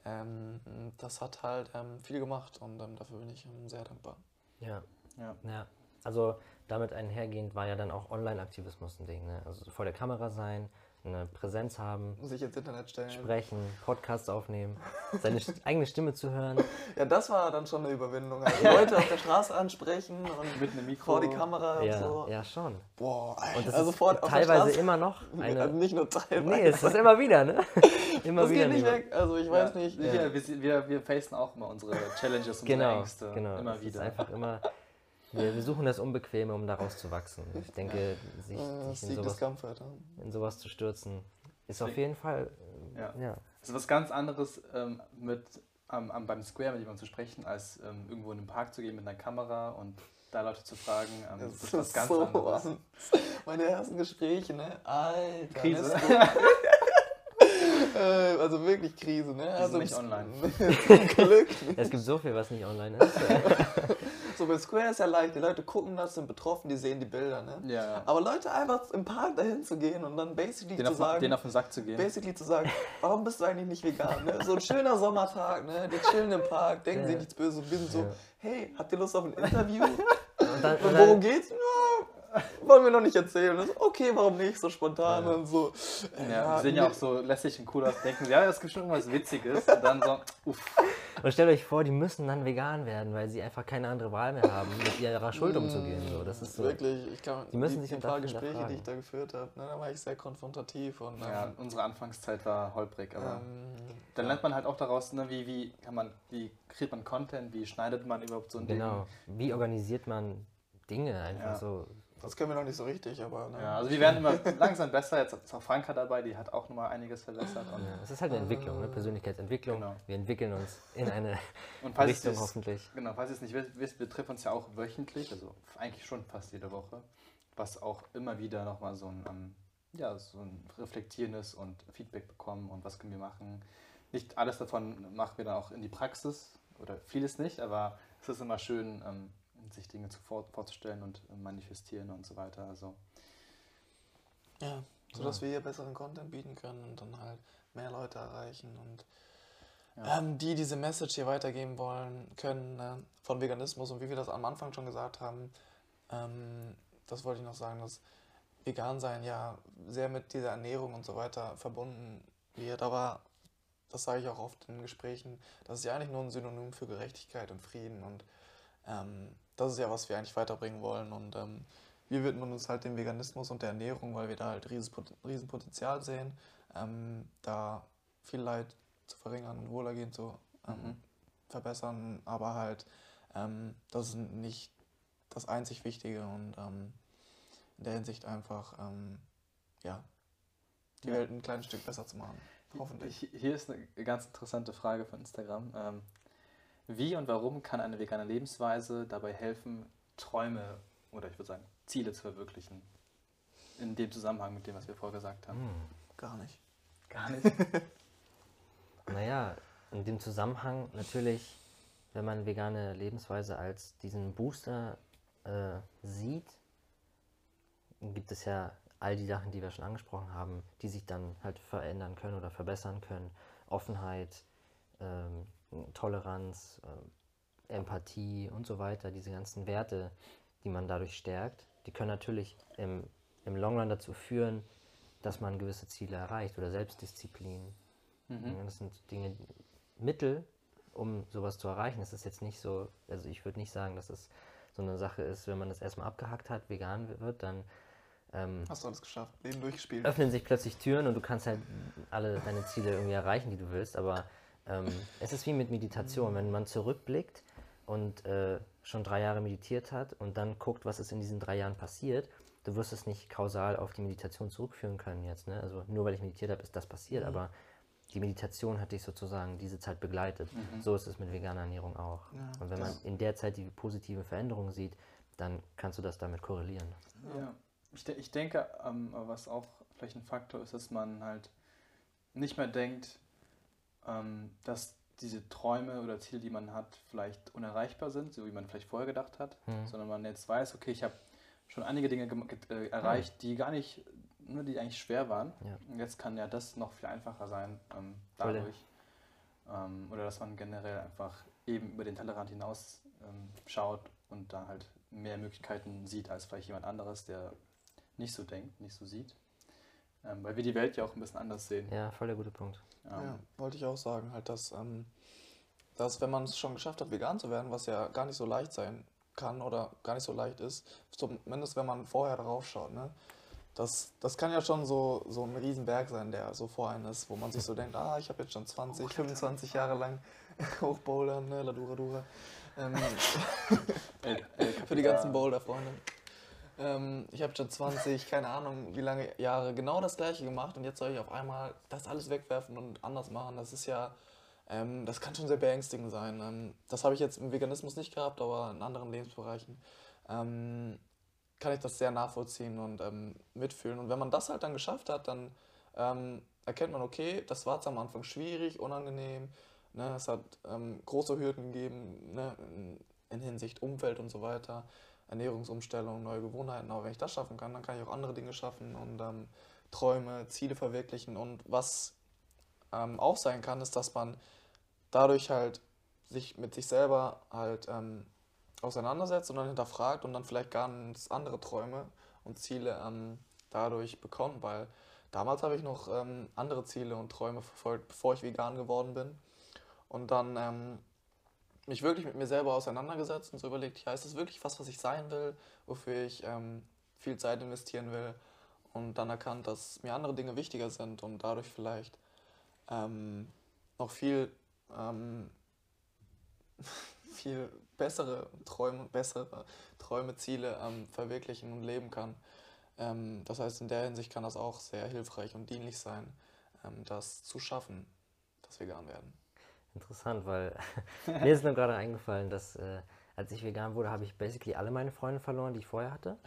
Ähm, das hat halt ähm, viel gemacht und ähm, dafür bin ich ähm, sehr dankbar. Ja, ja. ja. Also damit einhergehend war ja dann auch Online-Aktivismus ein Ding. Ne? Also vor der Kamera sein, eine Präsenz haben, sich ins Internet stellen, sprechen, Podcasts aufnehmen, seine eigene Stimme zu hören. Ja, das war dann schon eine Überwindung. Also Leute auf der Straße ansprechen und mit einem Mikro vor die Kamera ja, und so. Ja, schon. Boah, und das also ist teilweise immer noch eine, also nicht nur teilweise. Nee, es ist immer wieder, ne? Immer das wieder geht nicht weg. Also ich weiß nicht. Ja, wir, wir, wir facen auch immer unsere Challenges und genau, unsere Ängste. Genau, immer wieder. Es ist einfach immer wir, wir, suchen das Unbequeme, um daraus zu wachsen. Ich denke, sich, äh, sich in, sowas, in, sowas, zu stürzen, ist auf jeden Fall. Äh, ja. ja. Es ist was ganz anderes, ähm, mit, ähm, beim Square mit jemandem zu sprechen, als ähm, irgendwo in den Park zu gehen mit einer Kamera und da Leute zu fragen. Ähm, das, das, ist was ganz so anderes. Meine ersten Gespräche, ne? Alter. Krise. Äh, also wirklich Krise, ne? Also nicht online. Glück. Es gibt so viel, was nicht online ist. So bei Square ist ja leicht, die Leute gucken das, sind betroffen, die sehen die Bilder, ne? Ja, ja. Aber Leute einfach im Park dahin zu gehen und dann basically den zu auf, sagen. Den auf den Sack zu gehen. Basically zu sagen, warum bist du eigentlich nicht vegan? Ne? So ein schöner Sommertag, ne? Die chillen im Park, denken ja. sie nichts Böses und sind so, hey, habt ihr Lust auf ein Interview? Und, dann, und worum geht's? Ja, wollen wir noch nicht erzählen. Das, okay, warum nicht? So spontan Ja. und so. Äh, Ja, die sehen ja auch so lässig und cool aus, denken, ja, das gibt schon irgendwas Witziges. Und dann so, uff. Und stellt euch vor, die müssen dann vegan werden, weil sie einfach keine andere Wahl mehr haben, mit ihrer Schuld umzugehen. So, das ist so. Wirklich, ich kann, Die müssen die, sich die dann paar Gespräche, die ich da geführt habe, ne, da war ich sehr konfrontativ und Ja, ähm, unsere Anfangszeit war holprig, aber ähm, dann ja. lernt man halt auch daraus, ne, wie, wie kann man, wie kriegt man Content, wie schneidet man überhaupt so ein Genau. Wie organisiert man Dinge einfach Ja. so? Das können wir noch nicht so richtig, aber ne. Ja, also wir werden immer langsam besser. Jetzt ist auch Franka dabei, die hat auch nochmal einiges verbessert. Und, Ja, es ist halt eine Entwicklung, ne? Persönlichkeitsentwicklung. Genau. Wir entwickeln uns in eine und falls Richtung hoffentlich. Genau, falls ihr es nicht wisst, wisst, wir treffen uns ja auch wöchentlich, also eigentlich schon fast jede Woche, was auch immer wieder nochmal so ein, ähm, ja, so ein reflektierendes und Feedback bekommen und was können wir machen. Nicht alles davon machen wir dann auch in die Praxis oder vieles nicht, aber es ist immer schön, ähm, sich Dinge zu vor, vorzustellen und äh, manifestieren und so weiter. Also ja, sodass wir hier besseren Content bieten können und dann halt mehr Leute erreichen und Ja. ähm, die diese Message hier weitergeben wollen können ne, von Veganismus und wie wir das am Anfang schon gesagt haben, ähm, das wollte ich noch sagen, dass vegan sein ja sehr mit dieser Ernährung und so weiter verbunden wird, aber das sage ich auch oft in Gesprächen, das ist ja eigentlich nur ein Synonym für Gerechtigkeit und Frieden und ähm, das ist ja, was wir eigentlich weiterbringen wollen und ähm, wir widmen uns halt dem Veganismus und der Ernährung, weil wir da halt Riesenpot- Riesenpotenzial sehen, ähm, da viel Leid zu verringern und Wohlergehen zu ähm, Mhm. verbessern, aber halt ähm, das ist nicht das einzig Wichtige und ähm, in der Hinsicht einfach ähm, ja die Ja. Welt ein kleines Stück besser zu machen. Hoffentlich. Hi- Hier ist eine ganz interessante Frage von Instagram. Wie und warum kann eine vegane Lebensweise dabei helfen, Träume oder ich würde sagen Ziele zu verwirklichen? In dem Zusammenhang mit dem, was wir vorher gesagt haben. Hm. Gar nicht. Gar nicht. Naja, in dem Zusammenhang natürlich, wenn man vegane Lebensweise als diesen Booster äh, sieht, gibt es ja all die Sachen, die wir schon angesprochen haben, die sich dann halt verändern können oder verbessern können. Offenheit, ähm, Toleranz, äh, Empathie und so weiter, diese ganzen Werte, die man dadurch stärkt, die können natürlich im, im Long Run dazu führen, dass man gewisse Ziele erreicht oder Selbstdisziplin. Mhm. Ja, Das sind Dinge, Mittel, um sowas zu erreichen. Es ist jetzt nicht so, also ich würde nicht sagen, dass es so eine Sache ist, wenn man das erstmal abgehackt hat, vegan wird, dann ähm, Hast du alles geschafft? Leben durchgespielt. öffnen sich plötzlich Türen und du kannst halt alle deine Ziele irgendwie erreichen, die du willst. Aber ähm, es ist wie mit Meditation. Wenn man zurückblickt und äh, schon drei Jahre meditiert hat und dann guckt, was ist in diesen drei Jahren passiert, du wirst es nicht kausal auf die Meditation zurückführen können jetzt. Ne? Also nur weil ich meditiert habe, ist das passiert. Aber die Meditation hat dich sozusagen diese Zeit begleitet. So ist es mit veganer Ernährung auch. Ja, und wenn man in der Zeit die positive Veränderung sieht, dann kannst du das damit korrelieren. Ja, ich, de ich denke, ähm, was auch vielleicht ein Faktor ist, dass man halt nicht mehr denkt, dass diese Träume oder Ziele, die man hat, vielleicht unerreichbar sind, so wie man vielleicht vorher gedacht hat, Mhm. sondern man jetzt weiß, okay, ich habe schon einige Dinge äh, erreicht, die gar nicht, ne, die eigentlich schwer waren. Ja. Und jetzt kann ja das noch viel einfacher sein ähm, dadurch. Ähm, oder dass man generell einfach eben über den Tellerrand hinaus ähm, schaut und da halt mehr Möglichkeiten sieht als vielleicht jemand anderes, der nicht so denkt, nicht so sieht. Ähm, weil wir die Welt ja auch ein bisschen anders sehen. Ja, voll der gute Punkt. Ähm, Ja, wollte ich auch sagen, halt, dass, ähm, dass wenn man es schon geschafft hat, vegan zu werden, was ja gar nicht so leicht sein kann oder gar nicht so leicht ist, zumindest wenn man vorher drauf schaut, ne? Das, das kann ja schon so, so ein Riesenberg sein, der so vor einem ist, wo man sich so denkt, ah, ich habe jetzt schon 20, 25 Jahre lang hochbouldern, ne, Ladura Dura. Ähm, für die ganzen Boulder-Freunde. Ähm, ich habe schon 20, keine Ahnung, wie lange Jahre genau das gleiche gemacht und jetzt soll ich auf einmal das alles wegwerfen und anders machen. Das ist ja, ähm, das kann schon sehr beängstigend sein. Ähm, das habe ich jetzt im Veganismus nicht gehabt, aber in anderen Lebensbereichen ähm, kann ich das sehr nachvollziehen und ähm, mitfühlen. Und wenn man das halt dann geschafft hat, dann ähm, erkennt man, okay, das war am Anfang schwierig, unangenehm. Ne, es hat große Hürden gegeben ne, in, in Hinsicht Umfeld und so weiter, Ernährungsumstellung, neue Gewohnheiten. Aber wenn ich das schaffen kann, dann kann ich auch andere Dinge schaffen und ähm, Träume, Ziele verwirklichen. Und was ähm, auch sein kann, ist, dass man dadurch halt sich mit sich selber halt ähm, auseinandersetzt und dann hinterfragt und dann vielleicht ganz andere Träume und Ziele ähm, dadurch bekommen, weil damals habe ich noch ähm, andere Ziele und Träume verfolgt, bevor ich vegan geworden bin. Und dann ähm, mich wirklich mit mir selber auseinandergesetzt und so überlegt, ja, ist das wirklich was, was ich sein will, wofür ich ähm, viel Zeit investieren will? Und dann erkannt, dass mir andere Dinge wichtiger sind und dadurch vielleicht ähm, noch viel, ähm, viel bessere Träume, bessere Träume, Ziele ähm, verwirklichen und leben kann. Ähm, das heißt, in der Hinsicht kann das auch sehr hilfreich und dienlich sein, ähm, das zu schaffen, das vegan werden. Interessant, weil mir ist nur gerade eingefallen, dass äh, als ich vegan wurde, habe ich basically alle meine Freunde verloren, die ich vorher hatte.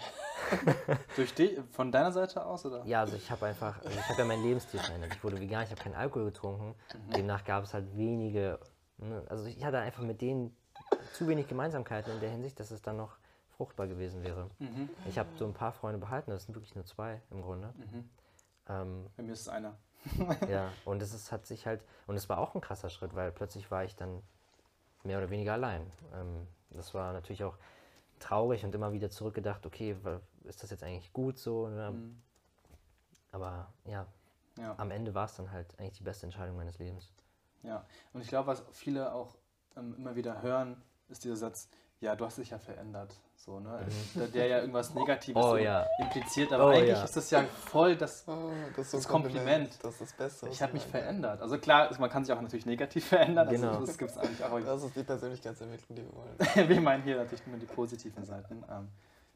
Durch die, von deiner Seite aus, oder? Ja, also ich habe einfach, also ich habe ja meinen Lebensstil verändert. Ich wurde vegan, ich habe keinen Alkohol getrunken. Demnach gab es halt wenige, ne, also ich hatte einfach mit denen zu wenig Gemeinsamkeiten in der Hinsicht, dass es dann noch fruchtbar gewesen wäre. Mhm. Ich habe so ein paar Freunde behalten, das sind wirklich nur zwei im Grunde. Mhm. Ähm, Bei mir ist es einer. ja, und es ist, hat sich halt, und es war auch ein krasser Schritt, weil plötzlich war ich dann mehr oder weniger allein. Ähm, das war natürlich auch traurig und immer wieder zurückgedacht, okay, ist das jetzt eigentlich gut so? Ne? Mhm. Aber ja, Ja. am Ende war es dann halt eigentlich die beste Entscheidung meines Lebens. Ja, und ich glaube, was viele auch ähm, immer wieder hören, ist dieser Satz, ja, du hast dich ja verändert. So, ne? Der, der ja irgendwas Negatives Oh, so ja. impliziert, aber Oh, eigentlich ja. ist das ja voll das. Oh, das, ist so Das ein Kompliment. Das ist das Beste. Ich habe mich verändert. Also klar, man kann sich auch natürlich negativ verändern, Genau. also das gibt es eigentlich auch. Das ist die Persönlichkeitsentwicklung, die wir wollen. Wir meinen hier natürlich nur die positiven Seiten. Ähm,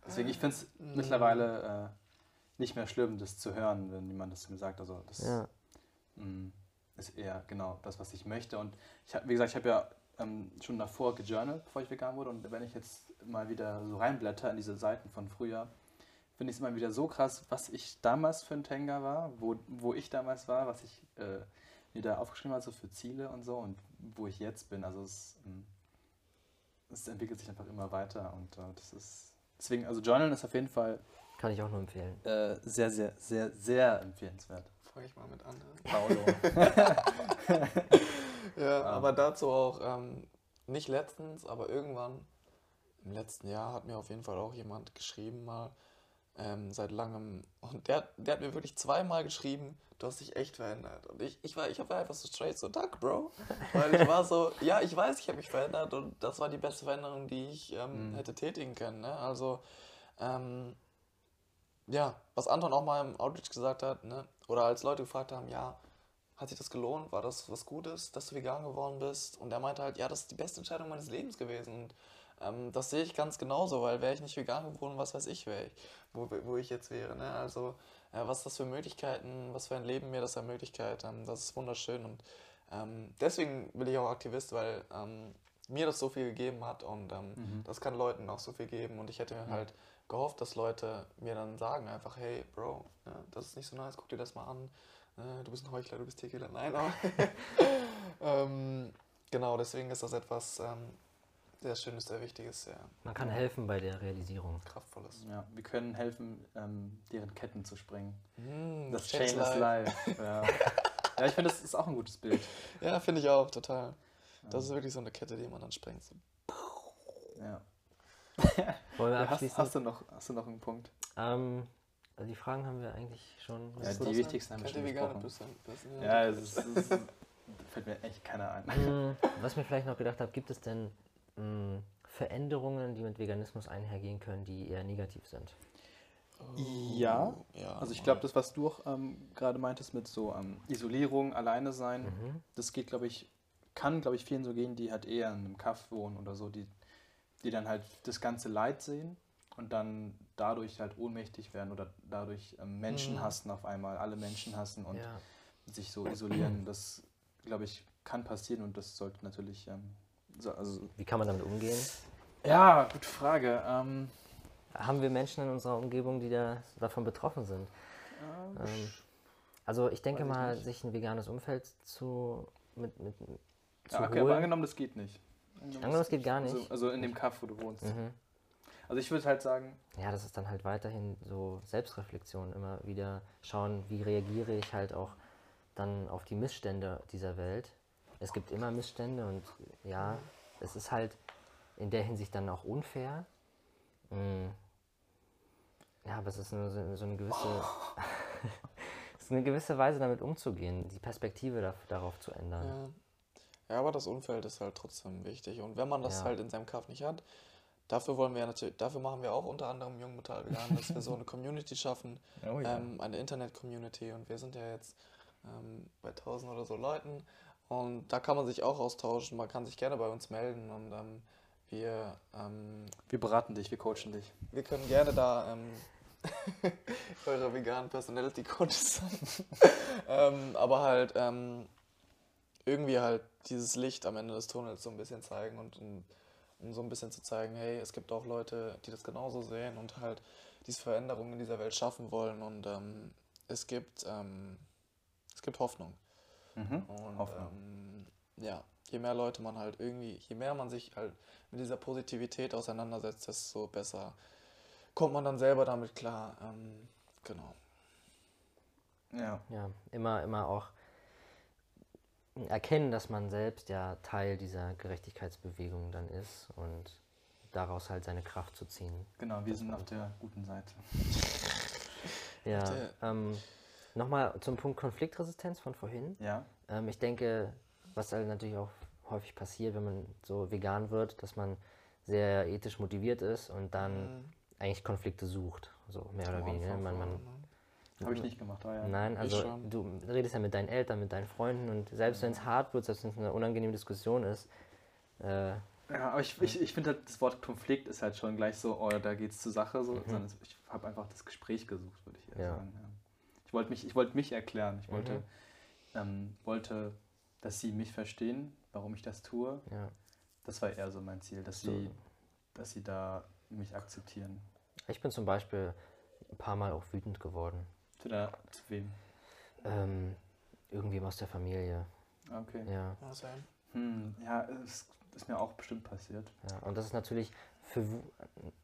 deswegen, ich finde es Mhm. mittlerweile äh, nicht mehr schlimm, das zu hören, wenn jemand das zu mir sagt. Also das Ja. mh, ist eher genau das, was ich möchte. Und ich habe, wie gesagt, ich habe ja ähm, schon davor gejournalt, bevor ich vegan wurde. Und wenn ich jetzt mal wieder so reinblätter in diese Seiten von früher, finde ich es immer wieder so krass, was ich damals für ein Tenga war, wo, wo ich damals war, was ich äh, mir da aufgeschrieben habe, so für Ziele und so und wo ich jetzt bin. Also es, ähm, es entwickelt sich einfach immer weiter und äh, das ist deswegen, also Journalen ist auf jeden Fall Kann ich auch nur empfehlen. äh, sehr, sehr, sehr, sehr empfehlenswert. Fange ich mal mit an. Paulo. Ja, Ähm. aber dazu auch ähm, nicht letztens, aber irgendwann im letzten Jahr hat mir auf jeden Fall auch jemand geschrieben mal ähm, seit langem und der, der hat mir wirklich zweimal geschrieben, du hast dich echt verändert und ich, ich war ich war einfach so straight so Danke, Bro, weil ich war so ja ich weiß ich habe mich verändert und das war die beste Veränderung, die ich ähm, Mhm. hätte tätigen können, ne? also ähm, ja was Anton auch mal im Outreach gesagt hat, ne? oder als Leute gefragt haben, ja hat sich das gelohnt? War das was Gutes, dass du vegan geworden bist? Und er meinte halt, ja, das ist die beste Entscheidung meines Lebens gewesen. Und ähm, das sehe ich ganz genauso, weil wäre ich nicht vegan geworden, was weiß ich, ich, wo, wo ich jetzt wäre. Ne? Also, äh, was das für Möglichkeiten, was für ein Leben mir das ermöglicht, ähm, das ist wunderschön. Und ähm, deswegen bin ich auch Aktivist, weil ähm, mir das so viel gegeben hat und ähm, Mhm. das kann Leuten auch so viel geben. Und ich hätte mir Ja. halt gehofft, dass Leute mir dann sagen einfach, hey, Bro, ne, das ist nicht so nice, guck dir das mal an. Äh, du bist ein Heuchler, du bist Tierkiller. Nein, aber ähm, genau, deswegen ist das etwas ähm, sehr Schönes, sehr Wichtiges, sehr Man kann helfen bei der Realisierung. Kraftvolles. Ja, wir können helfen, ähm, deren Ketten zu sprengen. Mm, Das Chains Chainless Life. Life. Ja, ja ich finde, das ist auch ein gutes Bild. Ja, finde ich auch, total. Das ist wirklich so eine Kette, die man dann sprengt. So. Ja. Wollen wir Ja, hast, abschließen? hast, du noch, hast du noch einen Punkt? Ähm, also die Fragen haben wir eigentlich schon. Ja, die wichtigsten haben wir schon besprochen. Ja, es ist, ist, fällt mir echt keiner ein. Mm, Was mir vielleicht noch gedacht habe, gibt es denn mm, Veränderungen, die mit Veganismus einhergehen können, die eher negativ sind? Ja. ja. Also ich glaube, das, was du auch ähm, gerade meintest mit so ähm, Isolierung, alleine sein, Mhm. das geht, glaube ich, kann, glaube ich, vielen so gehen, die halt eher in einem Kaff wohnen oder so, die, die dann halt das ganze Leid sehen und dann dadurch halt ohnmächtig werden oder dadurch ähm, Menschen Mhm. hassen auf einmal, alle Menschen hassen und Ja. sich so isolieren. Das, glaube ich, kann passieren und das sollte natürlich, ähm, so, also Wie kann man damit umgehen? ja, gute Frage. Ähm, Haben wir Menschen in unserer Umgebung, die da, davon betroffen sind? Ähm, also ich denke ich mal, nicht. sich ein veganes Umfeld zu, mit, mit, zu ja, okay, aber holen. angenommen, das geht nicht. Das geht gar Also, nicht. also in dem Kaff, wo du wohnst. Mhm. Also ich würde halt sagen, Ja, das ist dann halt weiterhin so Selbstreflexion, immer wieder schauen, wie reagiere ich halt auch dann auf die Missstände dieser Welt. Es gibt immer Missstände und ja, es ist halt in der Hinsicht dann auch unfair. Mm. ja, aber es ist nur so, so eine gewisse. es ist eine gewisse Weise, damit umzugehen, die Perspektive da, darauf zu ändern. Ja. Ja, aber das Umfeld ist halt trotzdem wichtig. Und wenn man das Ja. halt in seinem Kaff nicht hat, dafür wollen wir ja natürlich, dafür machen wir auch unter anderem Jung Metall Vegan, dass wir so eine Community schaffen, Oh ähm, eine Internet-Community. Und wir sind ja jetzt ähm, bei 1000 oder so Leuten. Und da kann man sich auch austauschen. Man kann sich gerne bei uns melden. Und ähm, wir, ähm, wir beraten dich, wir coachen dich. wir können gerne da ähm, eure veganen Personality Coaches sein. ähm, aber halt ähm, irgendwie halt dieses Licht am Ende des Tunnels so ein bisschen zeigen und um, um so ein bisschen zu zeigen, hey, es gibt auch Leute, die das genauso sehen und halt diese Veränderungen in dieser Welt schaffen wollen und ähm, es gibt ähm, es gibt Hoffnung. Mhm. Und Hoffnung. ähm, ja, je mehr Leute man halt irgendwie, je mehr man sich halt mit dieser Positivität auseinandersetzt, desto besser kommt man dann selber damit klar. Ähm, genau. Ja. Ja, immer, immer auch erkennen, dass man selbst ja Teil dieser Gerechtigkeitsbewegung dann ist und daraus halt seine Kraft zu ziehen. Genau, wir sind auf der guten Seite. Ja, ähm, nochmal zum Punkt Konfliktresistenz von vorhin. Ja. Ähm, ich denke, was halt natürlich auch häufig passiert, wenn man so vegan wird, dass man sehr ethisch motiviert ist und dann Mhm. eigentlich Konflikte sucht, so mehr oder weniger. Anfang Man, man, ne? Habe ich nicht gemacht, aber ja. Nein, also du redest ja mit deinen Eltern, mit deinen Freunden und selbst wenn es hart wird, selbst wenn es eine unangenehme Diskussion ist, äh, Ja, aber ich, ich, ich finde halt, das Wort Konflikt ist halt schon gleich so, oh, da geht's zur Sache, so, Mhm. sondern ich habe einfach das Gespräch gesucht, würde ich eher Ja. sagen. Ja. Ich wollte mich, ich wollte mich erklären. Ich wollte, Mhm. ähm, wollte, dass sie mich verstehen, warum ich das tue. ja. Das war eher so mein Ziel, dass So. sie, dass sie da mich akzeptieren. Ich bin zum Beispiel ein paar Mal auch wütend geworden. Zu, der, zu wem? Ähm, irgendwem aus der Familie. Ah, Okay. Ja, Ja, same. Hm, ja, es ist mir auch bestimmt passiert. ja. Und das ist natürlich, für,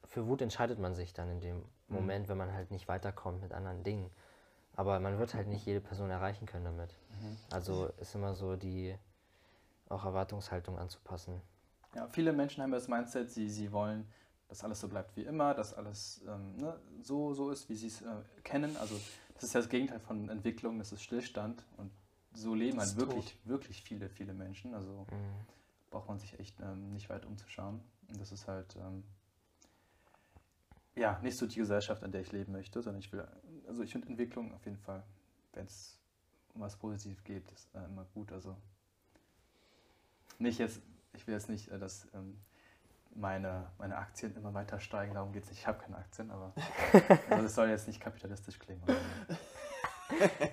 für Wut entscheidet man sich dann in dem Moment, wenn man halt nicht weiterkommt mit anderen Dingen. Aber man wird halt nicht jede Person erreichen können damit. Mhm. Also ist immer so die auch Erwartungshaltung anzupassen. Ja, viele Menschen haben das Mindset, sie, sie wollen, dass alles so bleibt wie immer, dass alles ähm, ne, so, so ist, wie sie es äh, kennen. Also das ist ja das Gegenteil von Entwicklung, das ist Stillstand. Und so leben halt wirklich, wirklich viele, viele Menschen. Also Mhm. braucht man sich echt ähm, nicht weit umzuschauen. Und das ist halt ähm, ja nicht so die Gesellschaft, in der ich leben möchte, sondern ich will, also ich finde Entwicklung auf jeden Fall, wenn es um was Positives geht, ist äh, immer gut. Also nicht jetzt, ich will jetzt nicht, äh, dass ähm, meine, meine Aktien immer weiter steigen, darum geht es nicht. Ich habe keine Aktien, aber also das soll jetzt nicht kapitalistisch klingen.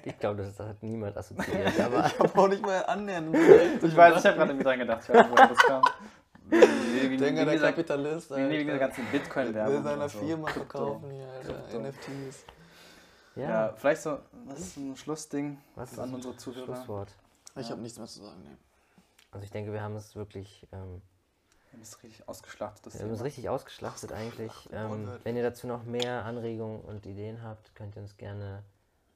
Ich glaube, das, das hat niemand assoziiert. Aber Ich habe auch nicht mal annähernd. Ich weiß, ich habe gerade irgendwie dran gedacht, ich weiß woher das kam. Wie, wie, wie, Denke, der dieser- Kapitalist. wie, wie diese Alter. ganzen Bitcoin-Werbung. Will seiner so. Firma verkaufen hier, Alter. NFTs. ja, Ja, vielleicht so, was ist ein Schlussding was ist an unsere Zuhörer? Schlusswort? Ich Ja. habe nichts mehr zu sagen, ne. Also ich denke, wir haben es wirklich, ähm, Wir haben es richtig ausgeschlachtet, das wir haben es richtig ausgeschlachtet eigentlich. Ähm, wenn ihr dazu noch mehr Anregungen und Ideen habt, könnt ihr uns gerne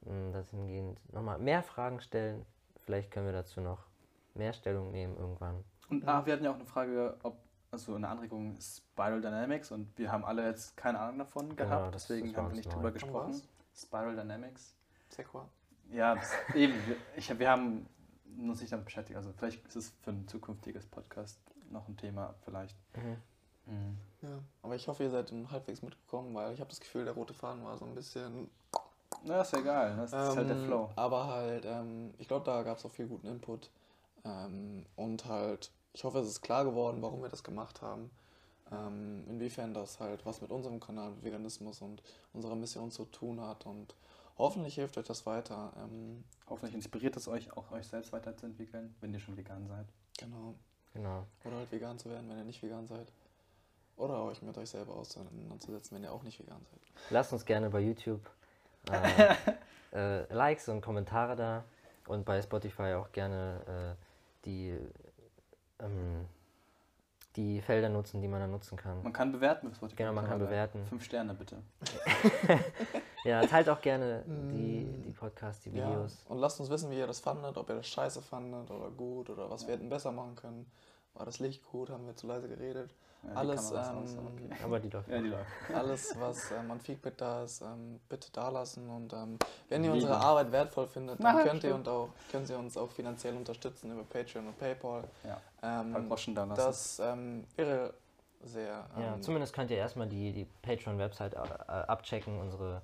mh, dahingehend nochmal mehr Fragen stellen. Vielleicht können wir dazu noch mehr Stellung nehmen irgendwann. Und ah, wir hatten ja auch eine Frage, ob, also eine Anregung Spiral Dynamics und wir haben alle jetzt keine Ahnung davon Genau, gehabt, das- deswegen das haben wir nicht drüber gesprochen. Spiral Dynamics. Sequa. Ja, das, eben. Wir, ich, wir haben uns nicht damit beschäftigt. Also vielleicht ist es für ein zukünftiges Podcast noch ein Thema, vielleicht. Mhm. Ja. Aber ich hoffe, ihr seid halbwegs mitgekommen, weil ich habe das Gefühl, der rote Faden war so ein bisschen. Na, ist ja egal. ne? Das ist halt der Ähm, Flow. Aber halt, ähm, ich glaube, da gab es auch viel guten Input. Ähm, und halt, ich hoffe, es ist klar geworden, warum wir das gemacht haben. Ähm, inwiefern das halt was mit unserem Kanal Veganismus und unserer Mission zu tun hat. Und hoffentlich hilft euch das weiter. Ähm, Hoffentlich inspiriert es euch, auch euch selbst weiterzuentwickeln, wenn ihr schon vegan seid. genau. Genau. Oder halt vegan zu werden, wenn ihr nicht vegan seid. Oder euch mit euch selber auseinanderzusetzen, wenn ihr auch nicht vegan seid. Lasst uns gerne bei YouTube äh, äh, Likes und Kommentare da und bei Spotify auch gerne äh, die, ähm, die Felder nutzen, die man da nutzen kann. Man kann bewerten mit Spotify. Genau, man kann bewerten. Fünf Sterne bitte. Ja, teilt auch gerne die, die Podcasts, die Ja, Videos. und lasst uns wissen, wie ihr das fandet, ob ihr das scheiße fandet oder gut oder was wir hätten besser machen können. war das Licht gut, haben wir zu leise geredet. Ja, Alles, ähm, aus, okay. Aber die doch. Ja, ähm, die. Ja, läuft. Alles, was ähm, an Feedback da ist, ähm, bitte da lassen. Und ähm, wenn ihr unsere Arbeit wertvoll findet, Na, dann könnt ihr, und auch, könnt ihr uns auch finanziell unterstützen über Patreon und PayPal. Ja, Ähm, Paar Groschen da lassen. das ähm, wäre sehr. Ähm, Ja, zumindest könnt ihr erstmal die, die Patreon-Website äh, abchecken, unsere,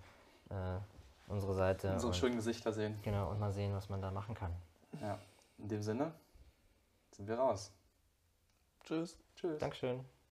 äh, unsere Seite. Unsere und, schönen Gesichter sehen. genau, und mal sehen, was man da machen kann. Ja. In dem Sinne sind wir raus. Tschüss. Tschüss. Dankeschön.